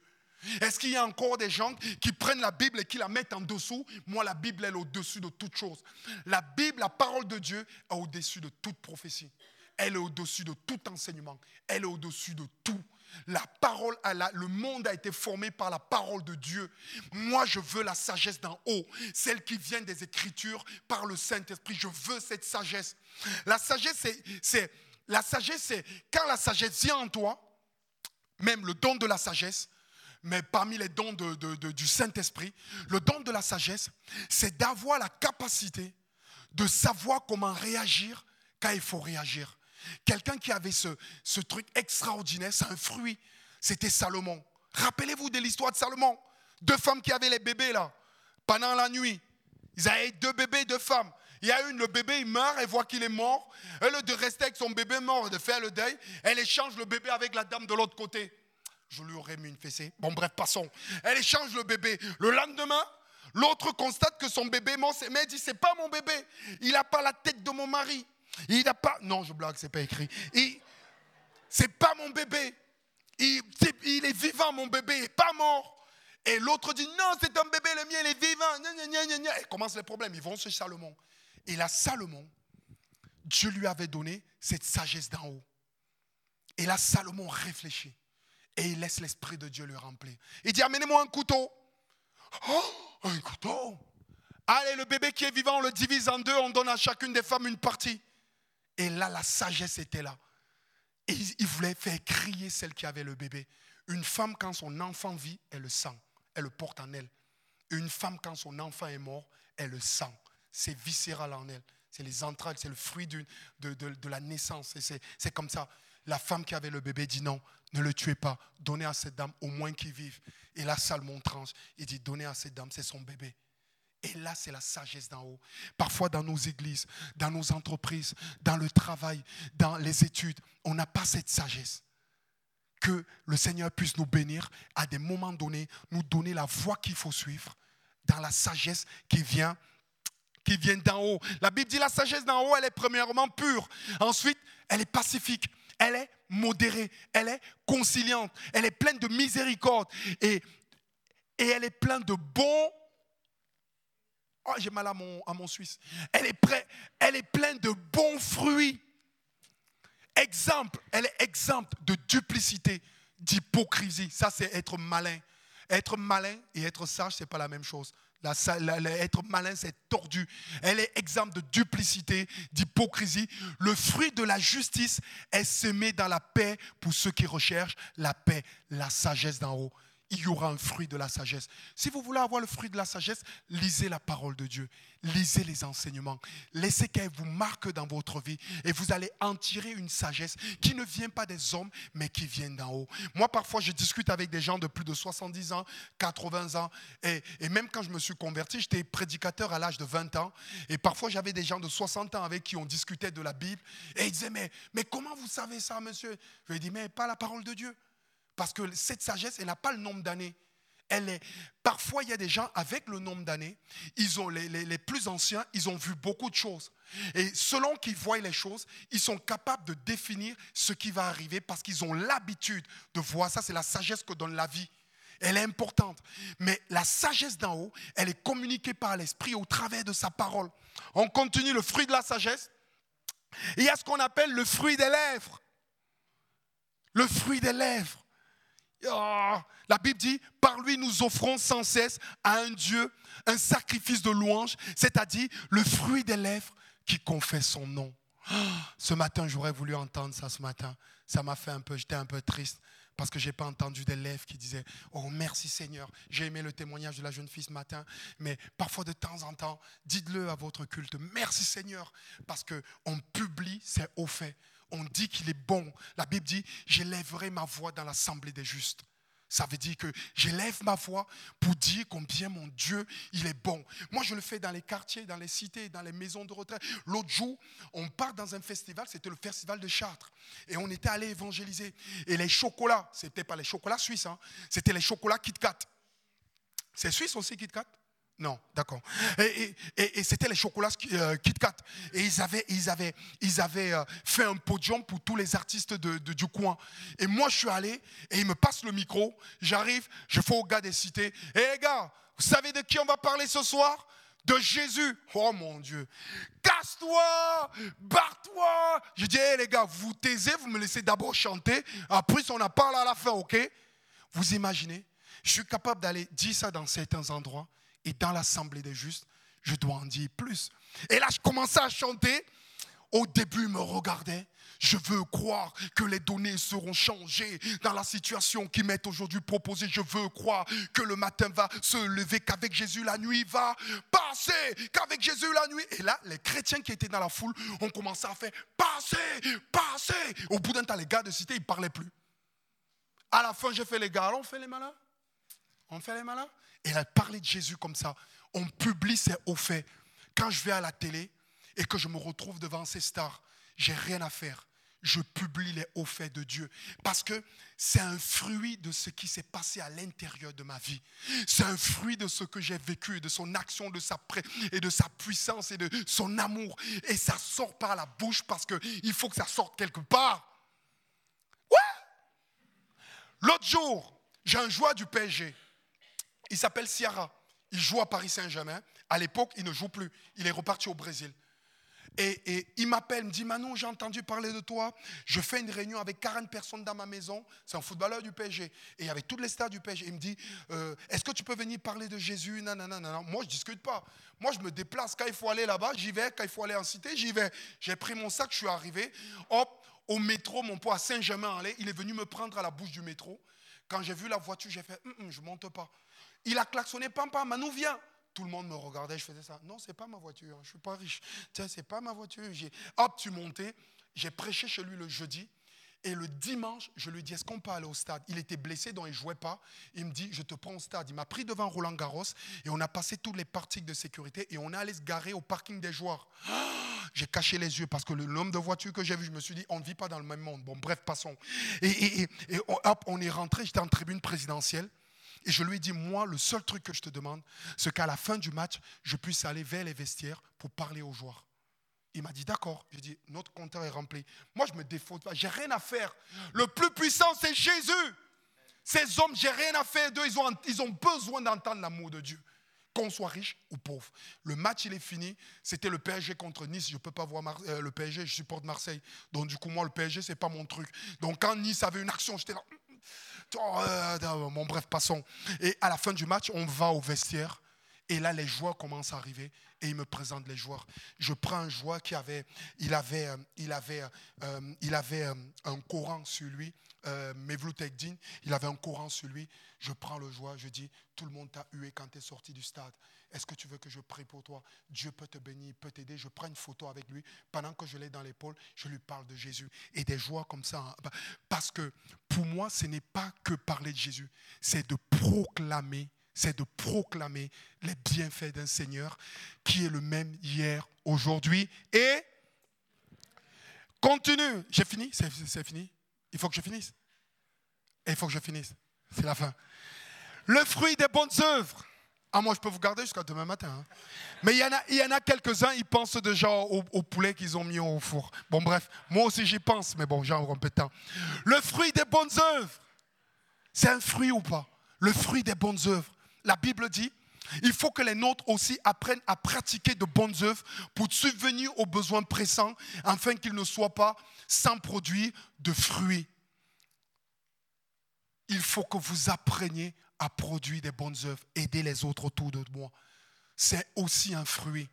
Est-ce qu'il y a encore des gens qui prennent la Bible et qui la mettent en dessous? Moi, la Bible, elle est au-dessus de toute chose. La Bible, la parole de Dieu, est au-dessus de toute prophétie. Elle est au-dessus de tout enseignement. Elle est au-dessus de tout. La parole, le monde a été formé par la parole de Dieu. Moi, je veux la sagesse d'en haut, celle qui vient des Écritures par le Saint-Esprit. Je veux cette sagesse. La sagesse, c'est, la sagesse, c'est quand la sagesse vient en toi, même le don de la sagesse, mais parmi les dons du Saint-Esprit, le don de la sagesse, c'est d'avoir la capacité de savoir comment réagir quand il faut réagir. Quelqu'un qui avait ce, truc extraordinaire, c'est un fruit, c'était Salomon. Rappelez-vous de l'histoire de Salomon. Deux femmes qui avaient les bébés là, pendant la nuit. Ils avaient deux bébés, deux femmes. Il y a une, le bébé, il meurt, elle voit qu'il est mort. Elle, de rester avec son bébé mort et de faire le deuil, elle échange le bébé avec la dame de l'autre côté. Je lui aurais mis une fessée. Bon, bref, passons. Elle échange le bébé. Le lendemain, l'autre constate que son bébé est mort. Mais elle dit, c'est pas mon bébé. Il n'a pas la tête de mon mari. Il n'a pas. Non, je blague, c'est pas écrit. C'est pas mon bébé. Il, il, est vivant, mon bébé, il n'est pas mort. Et l'autre dit Non, c'est un bébé, le mien, il est vivant. Et commence les problèmes. Ils vont chez Salomon. Et là, Salomon, Dieu lui avait donné cette sagesse d'en haut. Et là, Salomon réfléchit. Et il laisse l'Esprit de Dieu le remplir. Il dit Amenez-moi un couteau. Oh, un couteau. Allez, le bébé qui est vivant, on le divise en deux, on donne à chacune des femmes une partie. Et là, la sagesse était là. Et il voulait faire crier celle qui avait le bébé. Une femme, quand son enfant vit, elle le sent. Elle le porte en elle. Une femme, quand son enfant est mort, elle le sent. C'est viscéral en elle. C'est les entrailles, c'est le fruit de, la naissance. C'est comme ça. La femme qui avait le bébé dit non, ne le tuez pas. Donnez à cette dame au moins qu'il vive. Et là, Salomon tranche. Il dit donnez à cette dame, c'est son bébé. Et là, c'est la sagesse d'en haut. Parfois, dans nos églises, dans nos entreprises, dans le travail, dans les études, on n'a pas cette sagesse. Que le Seigneur puisse nous bénir à des moments donnés, nous donner la voie qu'il faut suivre, dans la sagesse qui vient qui vient d'en haut. La Bible dit la sagesse d'en haut, elle est premièrement pure. Ensuite, elle est pacifique. Elle est modérée. Elle est conciliante. Elle est pleine de miséricorde. Et, et elle est pleine de bons Oh, j'ai mal à mon, à mon Suisse. Elle est, prête, elle est pleine de bons fruits. Exemple, elle est exempte de duplicité, d'hypocrisie. Ça, c'est être malin. Être malin et être sage, ce n'est pas la même chose. être malin, c'est tordu. Elle est exempte de duplicité, d'hypocrisie. Le fruit de la justice est semé dans la paix pour ceux qui recherchent la paix, la sagesse d'en haut il y aura un fruit de la sagesse. Si vous voulez avoir le fruit de la sagesse, lisez la parole de Dieu, lisez les enseignements, laissez qu'elle vous marque dans votre vie et vous allez en tirer une sagesse qui ne vient pas des hommes, mais qui vient d'en haut. Moi, parfois, je discute avec des gens de plus de 70 ans, 80 ans, et, même quand je me suis converti, j'étais prédicateur à l'âge de 20 ans, et parfois j'avais des gens de 60 ans avec qui on discutait de la Bible, et ils disaient, mais, mais comment vous savez ça, monsieur? Je lui ai dit, mais pas la parole de Dieu. Parce que cette sagesse, elle n'a pas le nombre d'années. Elle est. Parfois, il y a des gens avec le nombre d'années, ils ont les, les, plus anciens, ils ont vu beaucoup de choses. Et selon qu'ils voient les choses, ils sont capables de définir ce qui va arriver parce qu'ils ont l'habitude de voir. Ça, c'est la sagesse que donne la vie. Elle est importante. Mais la sagesse d'en haut, elle est communiquée par l'Esprit au travers de sa parole. On continue le fruit de la sagesse. il y a ce qu'on appelle le fruit des lèvres. Le fruit des lèvres. Oh, la Bible dit, par lui nous offrons sans cesse à un Dieu un sacrifice de louange, c'est-à-dire le fruit des lèvres qui confesse son nom. Oh, ce matin, j'aurais voulu entendre ça ce matin. Ça m'a fait un peu, j'étais un peu triste parce que je n'ai pas entendu des lèvres qui disaient Oh merci Seigneur. J'ai aimé le témoignage de la jeune fille ce matin, mais parfois de temps en temps, dites-le à votre culte Merci Seigneur, parce qu'on publie c'est au fait on dit qu'il est bon. La Bible dit, j'élèverai ma voix dans l'assemblée des justes. Ça veut dire que j'élève ma voix pour dire combien mon Dieu, il est bon. Moi, je le fais dans les quartiers, dans les cités, dans les maisons de retraite. L'autre jour, on part dans un festival, c'était le festival de Chartres. Et on était allé évangéliser. Et les chocolats, c'était pas les chocolats suisses, hein, c'était les chocolats Kit Kat. C'est suisse aussi Kit Kat? Non, d'accord. Et, c'était les chocolats euh, Kit Kat. Et ils avaient, ils avaient, ils avaient euh, fait un podium pour tous les artistes de, du coin. Et moi, je suis allé et ils me passent le micro. J'arrive, je fais au gars des cités. Hé les gars, vous savez de qui on va parler ce soir? De Jésus. Oh mon Dieu. Casse-toi, barre-toi. Je dis, hé les gars, vous taisez, vous me laissez d'abord chanter. Après, on a parlé à la fin, ok? Vous imaginez? Je suis capable d'aller dire ça dans certains endroits. Et dans l'assemblée des justes, je dois en dire plus. Et là, je commençais à chanter. Au début, me regardait. Je veux croire que les données seront changées dans la situation qui m'est aujourd'hui proposée. Je veux croire que le matin va se lever, qu'avec Jésus la nuit va passer, qu'avec Jésus la nuit. Et là, les chrétiens qui étaient dans la foule ont commencé à faire passer, passer. Au bout d'un temps, les gars de cité, ils ne parlaient plus. À la fin, j'ai fait les gars, alors on fait les malins. On fait les malins. Et elle parlait de Jésus comme ça. On publie ses hauts faits. Quand je vais à la télé et que je me retrouve devant ces stars, j'ai rien à faire je publie les hauts faits de Dieu. Parce que c'est un fruit de ce qui s'est passé à l'intérieur de ma vie. C'est un fruit de ce que j'ai vécu, de son action, de sa et de sa puissance et de son amour. Et ça sort par la bouche parce qu'il faut que ça sorte quelque part. Ouais! L'autre jour, j'ai un joueur du PSG. Il s'appelle Ciara. Il joue à Paris Saint-Germain. À l'époque, il ne joue plus. Il est reparti au Brésil. Et, il m'appelle, me dit Manon, j'ai entendu parler de toi. Je fais une réunion avec 40 personnes dans ma maison. C'est un footballeur du PSG. Et il y avait toutes les stars du PSG. Il me dit euh, Est-ce que tu peux venir parler de Jésus? Non, non, non, non. Moi, je ne discute pas. Moi, je me déplace. Quand il faut aller là-bas, j'y vais. Quand il faut aller en cité, j'y vais. J'ai pris mon sac, je suis arrivé. Hop, au métro, mon poids à Saint-Germain-en-Laye. Il est venu me prendre à la bouche du métro. Quand j'ai vu la voiture, j'ai fait hum, hum, Je ne monte pas. Il a klaxonné Pam, pam, Manon, viens tout le monde me regardait, je faisais ça. Non, c'est pas ma voiture, je suis pas riche. Tiens, c'est pas ma voiture. J'ai, hop, tu montais. J'ai prêché chez lui le jeudi. Et le dimanche, je lui dis, est-ce qu'on peut aller au stade? Il était blessé, donc il ne jouait pas. Il me dit, je te prends au stade. Il m'a pris devant Roland Garros et on a passé toutes les parties de sécurité et on est allé se garer au parking des joueurs. j'ai caché les yeux parce que le nombre de voitures que j'ai vu, je me suis dit, on ne vit pas dans le même monde. Bon, bref, passons. Et, et hop, on est rentré, j'étais en tribune présidentielle. Et je lui ai dit, moi, le seul truc que je te demande, c'est qu'à la fin du match, je puisse aller vers les vestiaires pour parler aux joueurs. Il m'a dit, d'accord. J'ai dit, notre compteur est rempli. Moi, je me défaute pas. J'ai rien à faire. Le plus puissant, c'est Jésus. Ces hommes, j'ai rien à faire d'eux. Ils ont, ils ont besoin d'entendre l'amour de Dieu. Qu'on soit riche ou pauvre. Le match, il est fini. C'était le PSG contre Nice. Je ne peux pas voir euh, le PSG. Je supporte Marseille. Donc, du coup, moi, le PSG, ce n'est pas mon truc. Donc, quand Nice avait une action, j'étais là. Euh, bon, bref, passons. Et à la fin du match, on va au vestiaire. Et là, les joueurs commencent à arriver et ils me présentent les joueurs. Je prends un joueur qui avait, il avait, euh, il avait, euh, il un Coran sur lui, euh, il avait un Coran sur lui. Je prends le joueur, je dis, tout le monde t'a hué quand tu es sorti du stade. Est-ce que tu veux que je prie pour toi? Dieu peut te bénir, peut t'aider. Je prends une photo avec lui. Pendant que je l'ai dans l'épaule, je lui parle de Jésus. Et des joies comme ça. Hein. Bah, parce que pour moi, ce n'est pas que parler de Jésus, c'est de proclamer c'est de proclamer les bienfaits d'un Seigneur qui est le même hier, aujourd'hui et continue. J'ai fini? C'est fini? Il faut que je finisse. Il faut que je finisse. C'est la fin. Le fruit des bonnes œuvres. Ah, moi, je peux vous garder jusqu'à demain matin. Hein. Mais il y en a, a quelques-uns, ils pensent déjà au, poulet qu'ils ont mis au four. Bon, bref, moi aussi j'y pense, mais bon, j'ai un peu de temps. Le fruit des bonnes œuvres, c'est un fruit ou pas? Le fruit des bonnes œuvres. La Bible dit, il faut que les nôtres aussi apprennent à pratiquer de bonnes œuvres pour subvenir aux besoins pressants, afin qu'ils ne soient pas sans produit de fruits. Il faut que vous appreniez à produire des bonnes œuvres, aider les autres autour de moi. C'est aussi un fruit.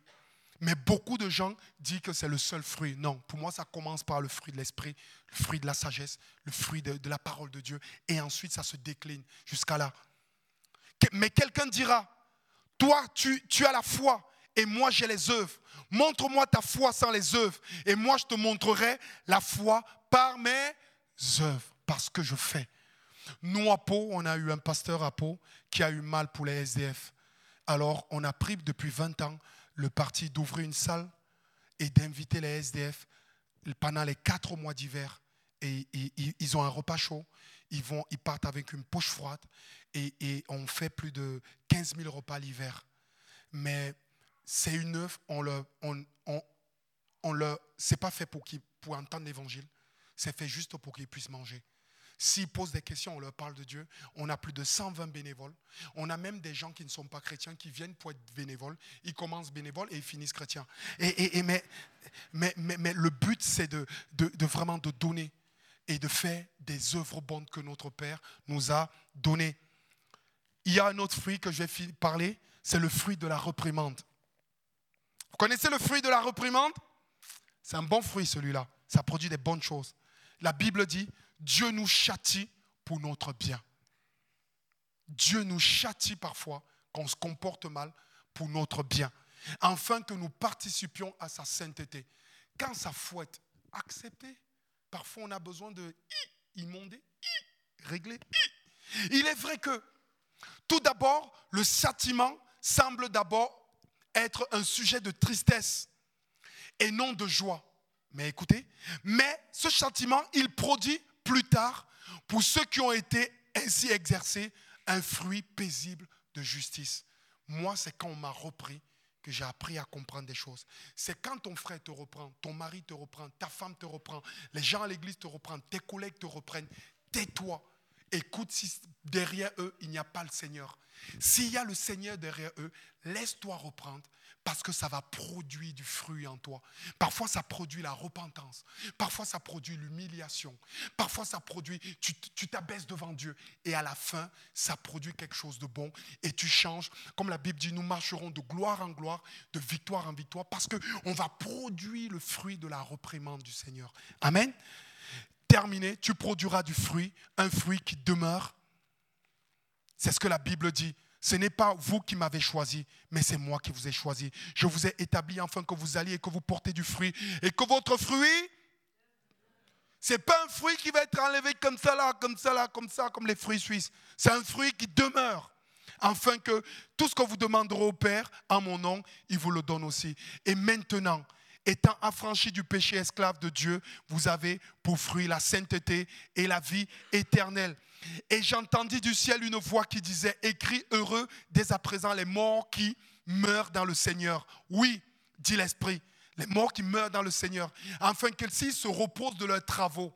Mais beaucoup de gens disent que c'est le seul fruit. Non, pour moi, ça commence par le fruit de l'esprit, le fruit de la sagesse, le fruit de, la parole de Dieu. Et ensuite, ça se décline jusqu'à là. Mais quelqu'un dira, toi, tu, tu as la foi et moi, j'ai les œuvres. Montre-moi ta foi sans les œuvres. Et moi, je te montrerai la foi par mes œuvres, parce que je fais. Nous, à Pau, on a eu un pasteur à Pau qui a eu mal pour les SDF. Alors, on a pris depuis 20 ans le parti d'ouvrir une salle et d'inviter les SDF pendant les quatre mois d'hiver. Et, ils ont un repas chaud, ils, vont, ils partent avec une poche froide et, on fait plus de 15 000 repas l'hiver. Mais c'est une œuvre, on le, c'est pas fait pour, pour entendre l'évangile, c'est fait juste pour qu'ils puissent manger. S'ils posent des questions, on leur parle de Dieu. On a plus de 120 bénévoles. On a même des gens qui ne sont pas chrétiens qui viennent pour être bénévoles. Ils commencent bénévoles et ils finissent chrétiens. Mais, le but, c'est de, de, vraiment de donner et de faire des œuvres bonnes que notre Père nous a données. Il y a un autre fruit que je vais parler, c'est le fruit de la reprimande. Vous connaissez le fruit de la reprimande C'est un bon fruit celui-là. Ça produit des bonnes choses. La Bible dit, Dieu nous châtie pour notre bien. Dieu nous châtie parfois quand on se comporte mal pour notre bien, afin que nous participions à sa sainteté. Quand ça fouette, acceptez. Parfois, on a besoin de immonder, régler. Il est vrai que, tout d'abord, le châtiment semble d'abord être un sujet de tristesse et non de joie. Mais écoutez, mais ce châtiment, il produit plus tard, pour ceux qui ont été ainsi exercés, un fruit paisible de justice. Moi, c'est quand on m'a repris que j'ai appris à comprendre des choses. C'est quand ton frère te reprend, ton mari te reprend, ta femme te reprend, les gens à l'église te reprennent, tes collègues te reprennent. Tais-toi. Écoute si derrière eux, il n'y a pas le Seigneur. S'il y a le Seigneur derrière eux, laisse-toi reprendre parce que ça va produire du fruit en toi. Parfois, ça produit la repentance. Parfois, ça produit l'humiliation. Parfois, ça produit, tu t'abaisses devant Dieu. Et à la fin, ça produit quelque chose de bon. Et tu changes. Comme la Bible dit, nous marcherons de gloire en gloire, de victoire en victoire, parce qu'on va produire le fruit de la reprimande du Seigneur. Amen. Terminé, tu produiras du fruit, un fruit qui demeure. C'est ce que la Bible dit. Ce n'est pas vous qui m'avez choisi, mais c'est moi qui vous ai choisi. Je vous ai établi afin que vous alliez et que vous portez du fruit. Et que votre fruit, ce n'est pas un fruit qui va être enlevé comme ça, là, comme ça, là, comme ça, comme les fruits suisses. C'est un fruit qui demeure. Afin que tout ce que vous demanderez au Père en mon nom, il vous le donne aussi. Et maintenant, étant affranchi du péché esclave de Dieu, vous avez pour fruit la sainteté et la vie éternelle. Et j'entendis du ciel une voix qui disait, écris heureux dès à présent les morts qui meurent dans le Seigneur. Oui, dit l'Esprit, les morts qui meurent dans le Seigneur, afin qu'ils se reposent de leurs travaux,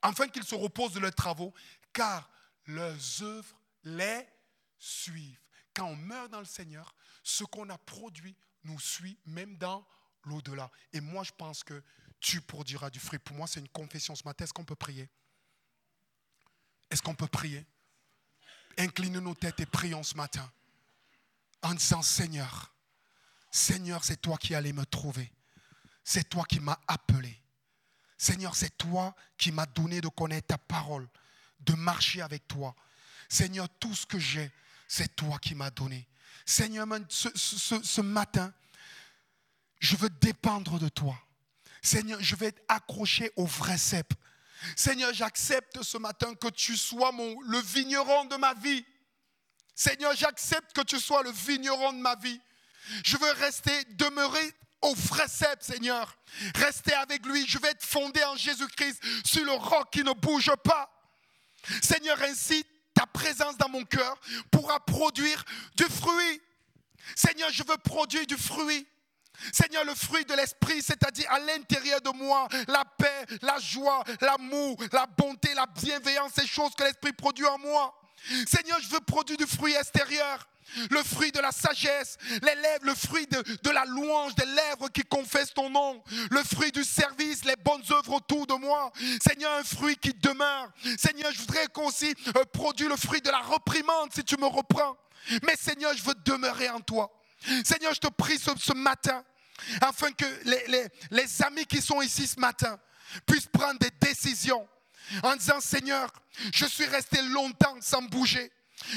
afin qu'ils se reposent de leurs travaux, car leurs œuvres les suivent. Quand on meurt dans le Seigneur, ce qu'on a produit nous suit même dans l'au-delà. Et moi, je pense que tu produiras du fruit. Pour moi, c'est une confession ce matin. Est-ce qu'on peut prier? Est-ce qu'on peut prier? Inclinons nos têtes et prions ce matin en disant Seigneur, Seigneur, c'est toi qui allais me trouver. C'est toi qui m'as appelé. Seigneur, c'est toi qui m'as donné de connaître ta parole, de marcher avec toi. Seigneur, tout ce que j'ai, c'est toi qui m'as donné. Seigneur, ce, ce, matin, je veux dépendre de toi. Seigneur, je vais être accroché au vrai cep. Seigneur, j'accepte ce matin que tu sois mon, le vigneron de ma vie. Seigneur, j'accepte que tu sois le vigneron de ma vie. Je veux rester, demeurer au cep, Seigneur. Rester avec lui. Je vais être fondé en Jésus-Christ sur le roc qui ne bouge pas. Seigneur, ainsi, ta présence dans mon cœur pourra produire du fruit. Seigneur, je veux produire du fruit. Seigneur, le fruit de l'esprit, c'est-à-dire à, l'intérieur de moi, la paix, la joie, l'amour, la bonté, la bienveillance, ces choses que l'esprit produit en moi. Seigneur, je veux produire du fruit extérieur. Le fruit de la sagesse, les lèvres, le fruit de, de, la louange, des lèvres qui confessent ton nom, le fruit du service, les bonnes œuvres autour de moi. Seigneur, un fruit qui demeure. Seigneur, je voudrais qu'on aussi euh, produise le fruit de la reprimande si tu me reprends. Mais Seigneur, je veux demeurer en toi. Seigneur, je te prie ce, matin, afin que les, amis qui sont ici ce matin puissent prendre des décisions en disant, Seigneur, je suis resté longtemps sans bouger.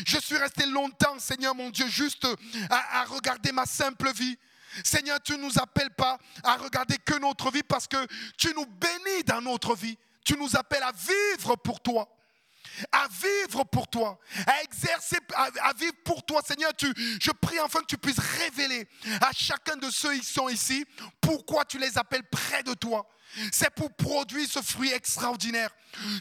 Je suis resté longtemps, Seigneur mon Dieu, juste à regarder ma simple vie. Seigneur, tu ne nous appelles pas à regarder que notre vie parce que tu nous bénis dans notre vie. Tu nous appelles à vivre pour toi à vivre pour toi, à exercer, à, vivre pour toi. Seigneur, tu, je prie enfin que tu puisses révéler à chacun de ceux qui sont ici pourquoi tu les appelles près de toi. C'est pour produire ce fruit extraordinaire.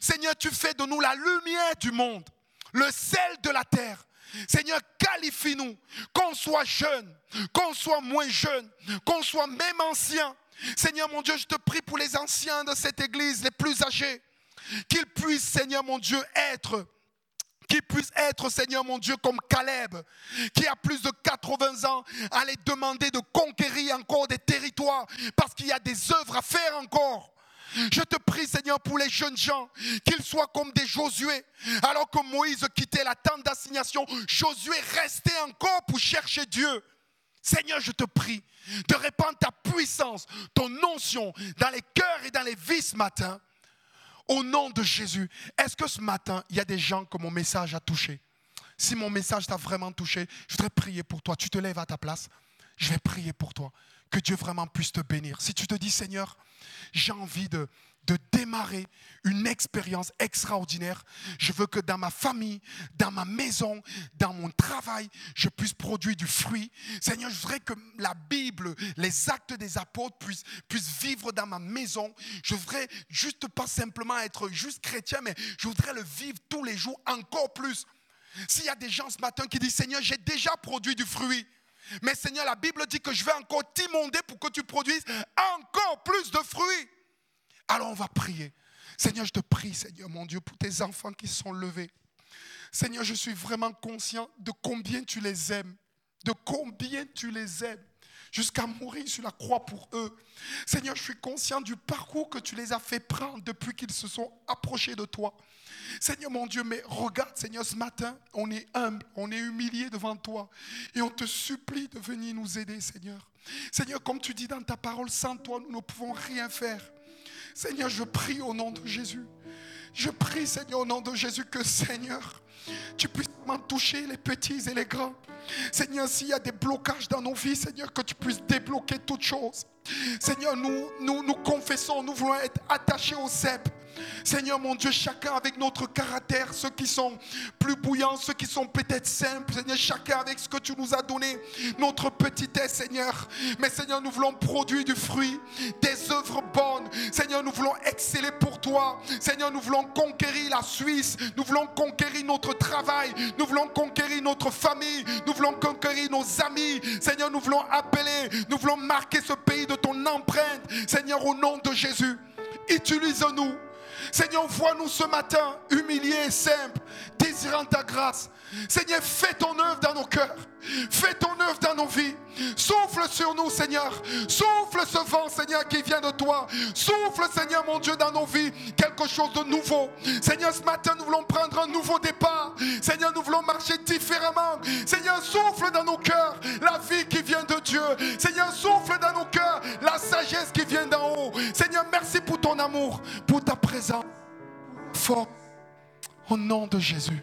Seigneur, tu fais de nous la lumière du monde, le sel de la terre. Seigneur, qualifie-nous, qu'on soit jeune, qu'on soit moins jeune, qu'on soit même ancien. Seigneur mon Dieu, je te prie pour les anciens de cette église, les plus âgés. Qu'il puisse, Seigneur mon Dieu, être qui puisse être, Seigneur mon Dieu, comme Caleb, qui a plus de 80 ans, aller demander de conquérir encore des territoires, parce qu'il y a des œuvres à faire encore. Je te prie, Seigneur, pour les jeunes gens, qu'ils soient comme des Josué. Alors que Moïse quittait la tente d'assignation, Josué restait encore pour chercher Dieu. Seigneur, je te prie de répandre ta puissance, ton onction dans les cœurs et dans les vies ce matin. Au nom de Jésus, est-ce que ce matin, il y a des gens que mon message a touché Si mon message t'a vraiment touché, je voudrais prier pour toi. Tu te lèves à ta place. Je vais prier pour toi. Que Dieu vraiment puisse te bénir. Si tu te dis, Seigneur, j'ai envie de, de démarrer une expérience extraordinaire. Je veux que dans ma famille, dans ma maison, dans mon travail, je puisse produire du fruit. Seigneur, je voudrais que la Bible, les actes des apôtres puissent, vivre dans ma maison. Je voudrais juste pas simplement être juste chrétien, mais je voudrais le vivre tous les jours encore plus. S'il y a des gens ce matin qui disent, Seigneur, j'ai déjà produit du fruit. Mais Seigneur, la Bible dit que je vais encore t'imonder pour que tu produises encore plus de fruits. Alors on va prier. Seigneur, je te prie, Seigneur mon Dieu, pour tes enfants qui sont levés. Seigneur, je suis vraiment conscient de combien tu les aimes, de combien tu les aimes, jusqu'à mourir sur la croix pour eux. Seigneur, je suis conscient du parcours que tu les as fait prendre depuis qu'ils se sont approchés de toi. Seigneur mon Dieu, mais regarde, Seigneur, ce matin, on est humble, on est humilié devant toi et on te supplie de venir nous aider, Seigneur. Seigneur, comme tu dis dans ta parole, sans toi, nous ne pouvons rien faire. Seigneur, je prie au nom de Jésus. Je prie, Seigneur, au nom de Jésus, que Seigneur, tu puisses m'en toucher les petits et les grands. Seigneur, s'il y a des blocages dans nos vies, Seigneur, que tu puisses débloquer toutes choses. Seigneur, nous, nous, nous confessons, nous voulons être attachés au CEP. Seigneur mon Dieu, chacun avec notre caractère, ceux qui sont plus bouillants, ceux qui sont peut-être simples, Seigneur, chacun avec ce que tu nous as donné, notre petitesse, Seigneur. Mais Seigneur, nous voulons produire du fruit, des œuvres bonnes. Seigneur, nous voulons exceller pour toi. Seigneur, nous voulons conquérir la Suisse, nous voulons conquérir notre travail, nous voulons conquérir notre famille, nous voulons conquérir nos amis. Seigneur, nous voulons appeler, nous voulons marquer ce pays de ton empreinte. Seigneur, au nom de Jésus, utilise-nous Seigneur, vois-nous ce matin humiliés et simples, désirant ta grâce. Seigneur, fais ton œuvre dans nos cœurs. Fais ton œuvre dans nos vies. Souffle sur nous, Seigneur. Souffle ce vent, Seigneur, qui vient de toi. Souffle, Seigneur, mon Dieu, dans nos vies, quelque chose de nouveau. Seigneur, ce matin, nous voulons prendre un nouveau départ. Seigneur, nous voulons marcher différemment. Seigneur, souffle dans nos cœurs la vie qui vient de Dieu. Seigneur, souffle dans nos cœurs la sagesse qui vient d'en haut. Seigneur, merci pour ton amour, pour ta présence. Fort. Au nom de Jésus.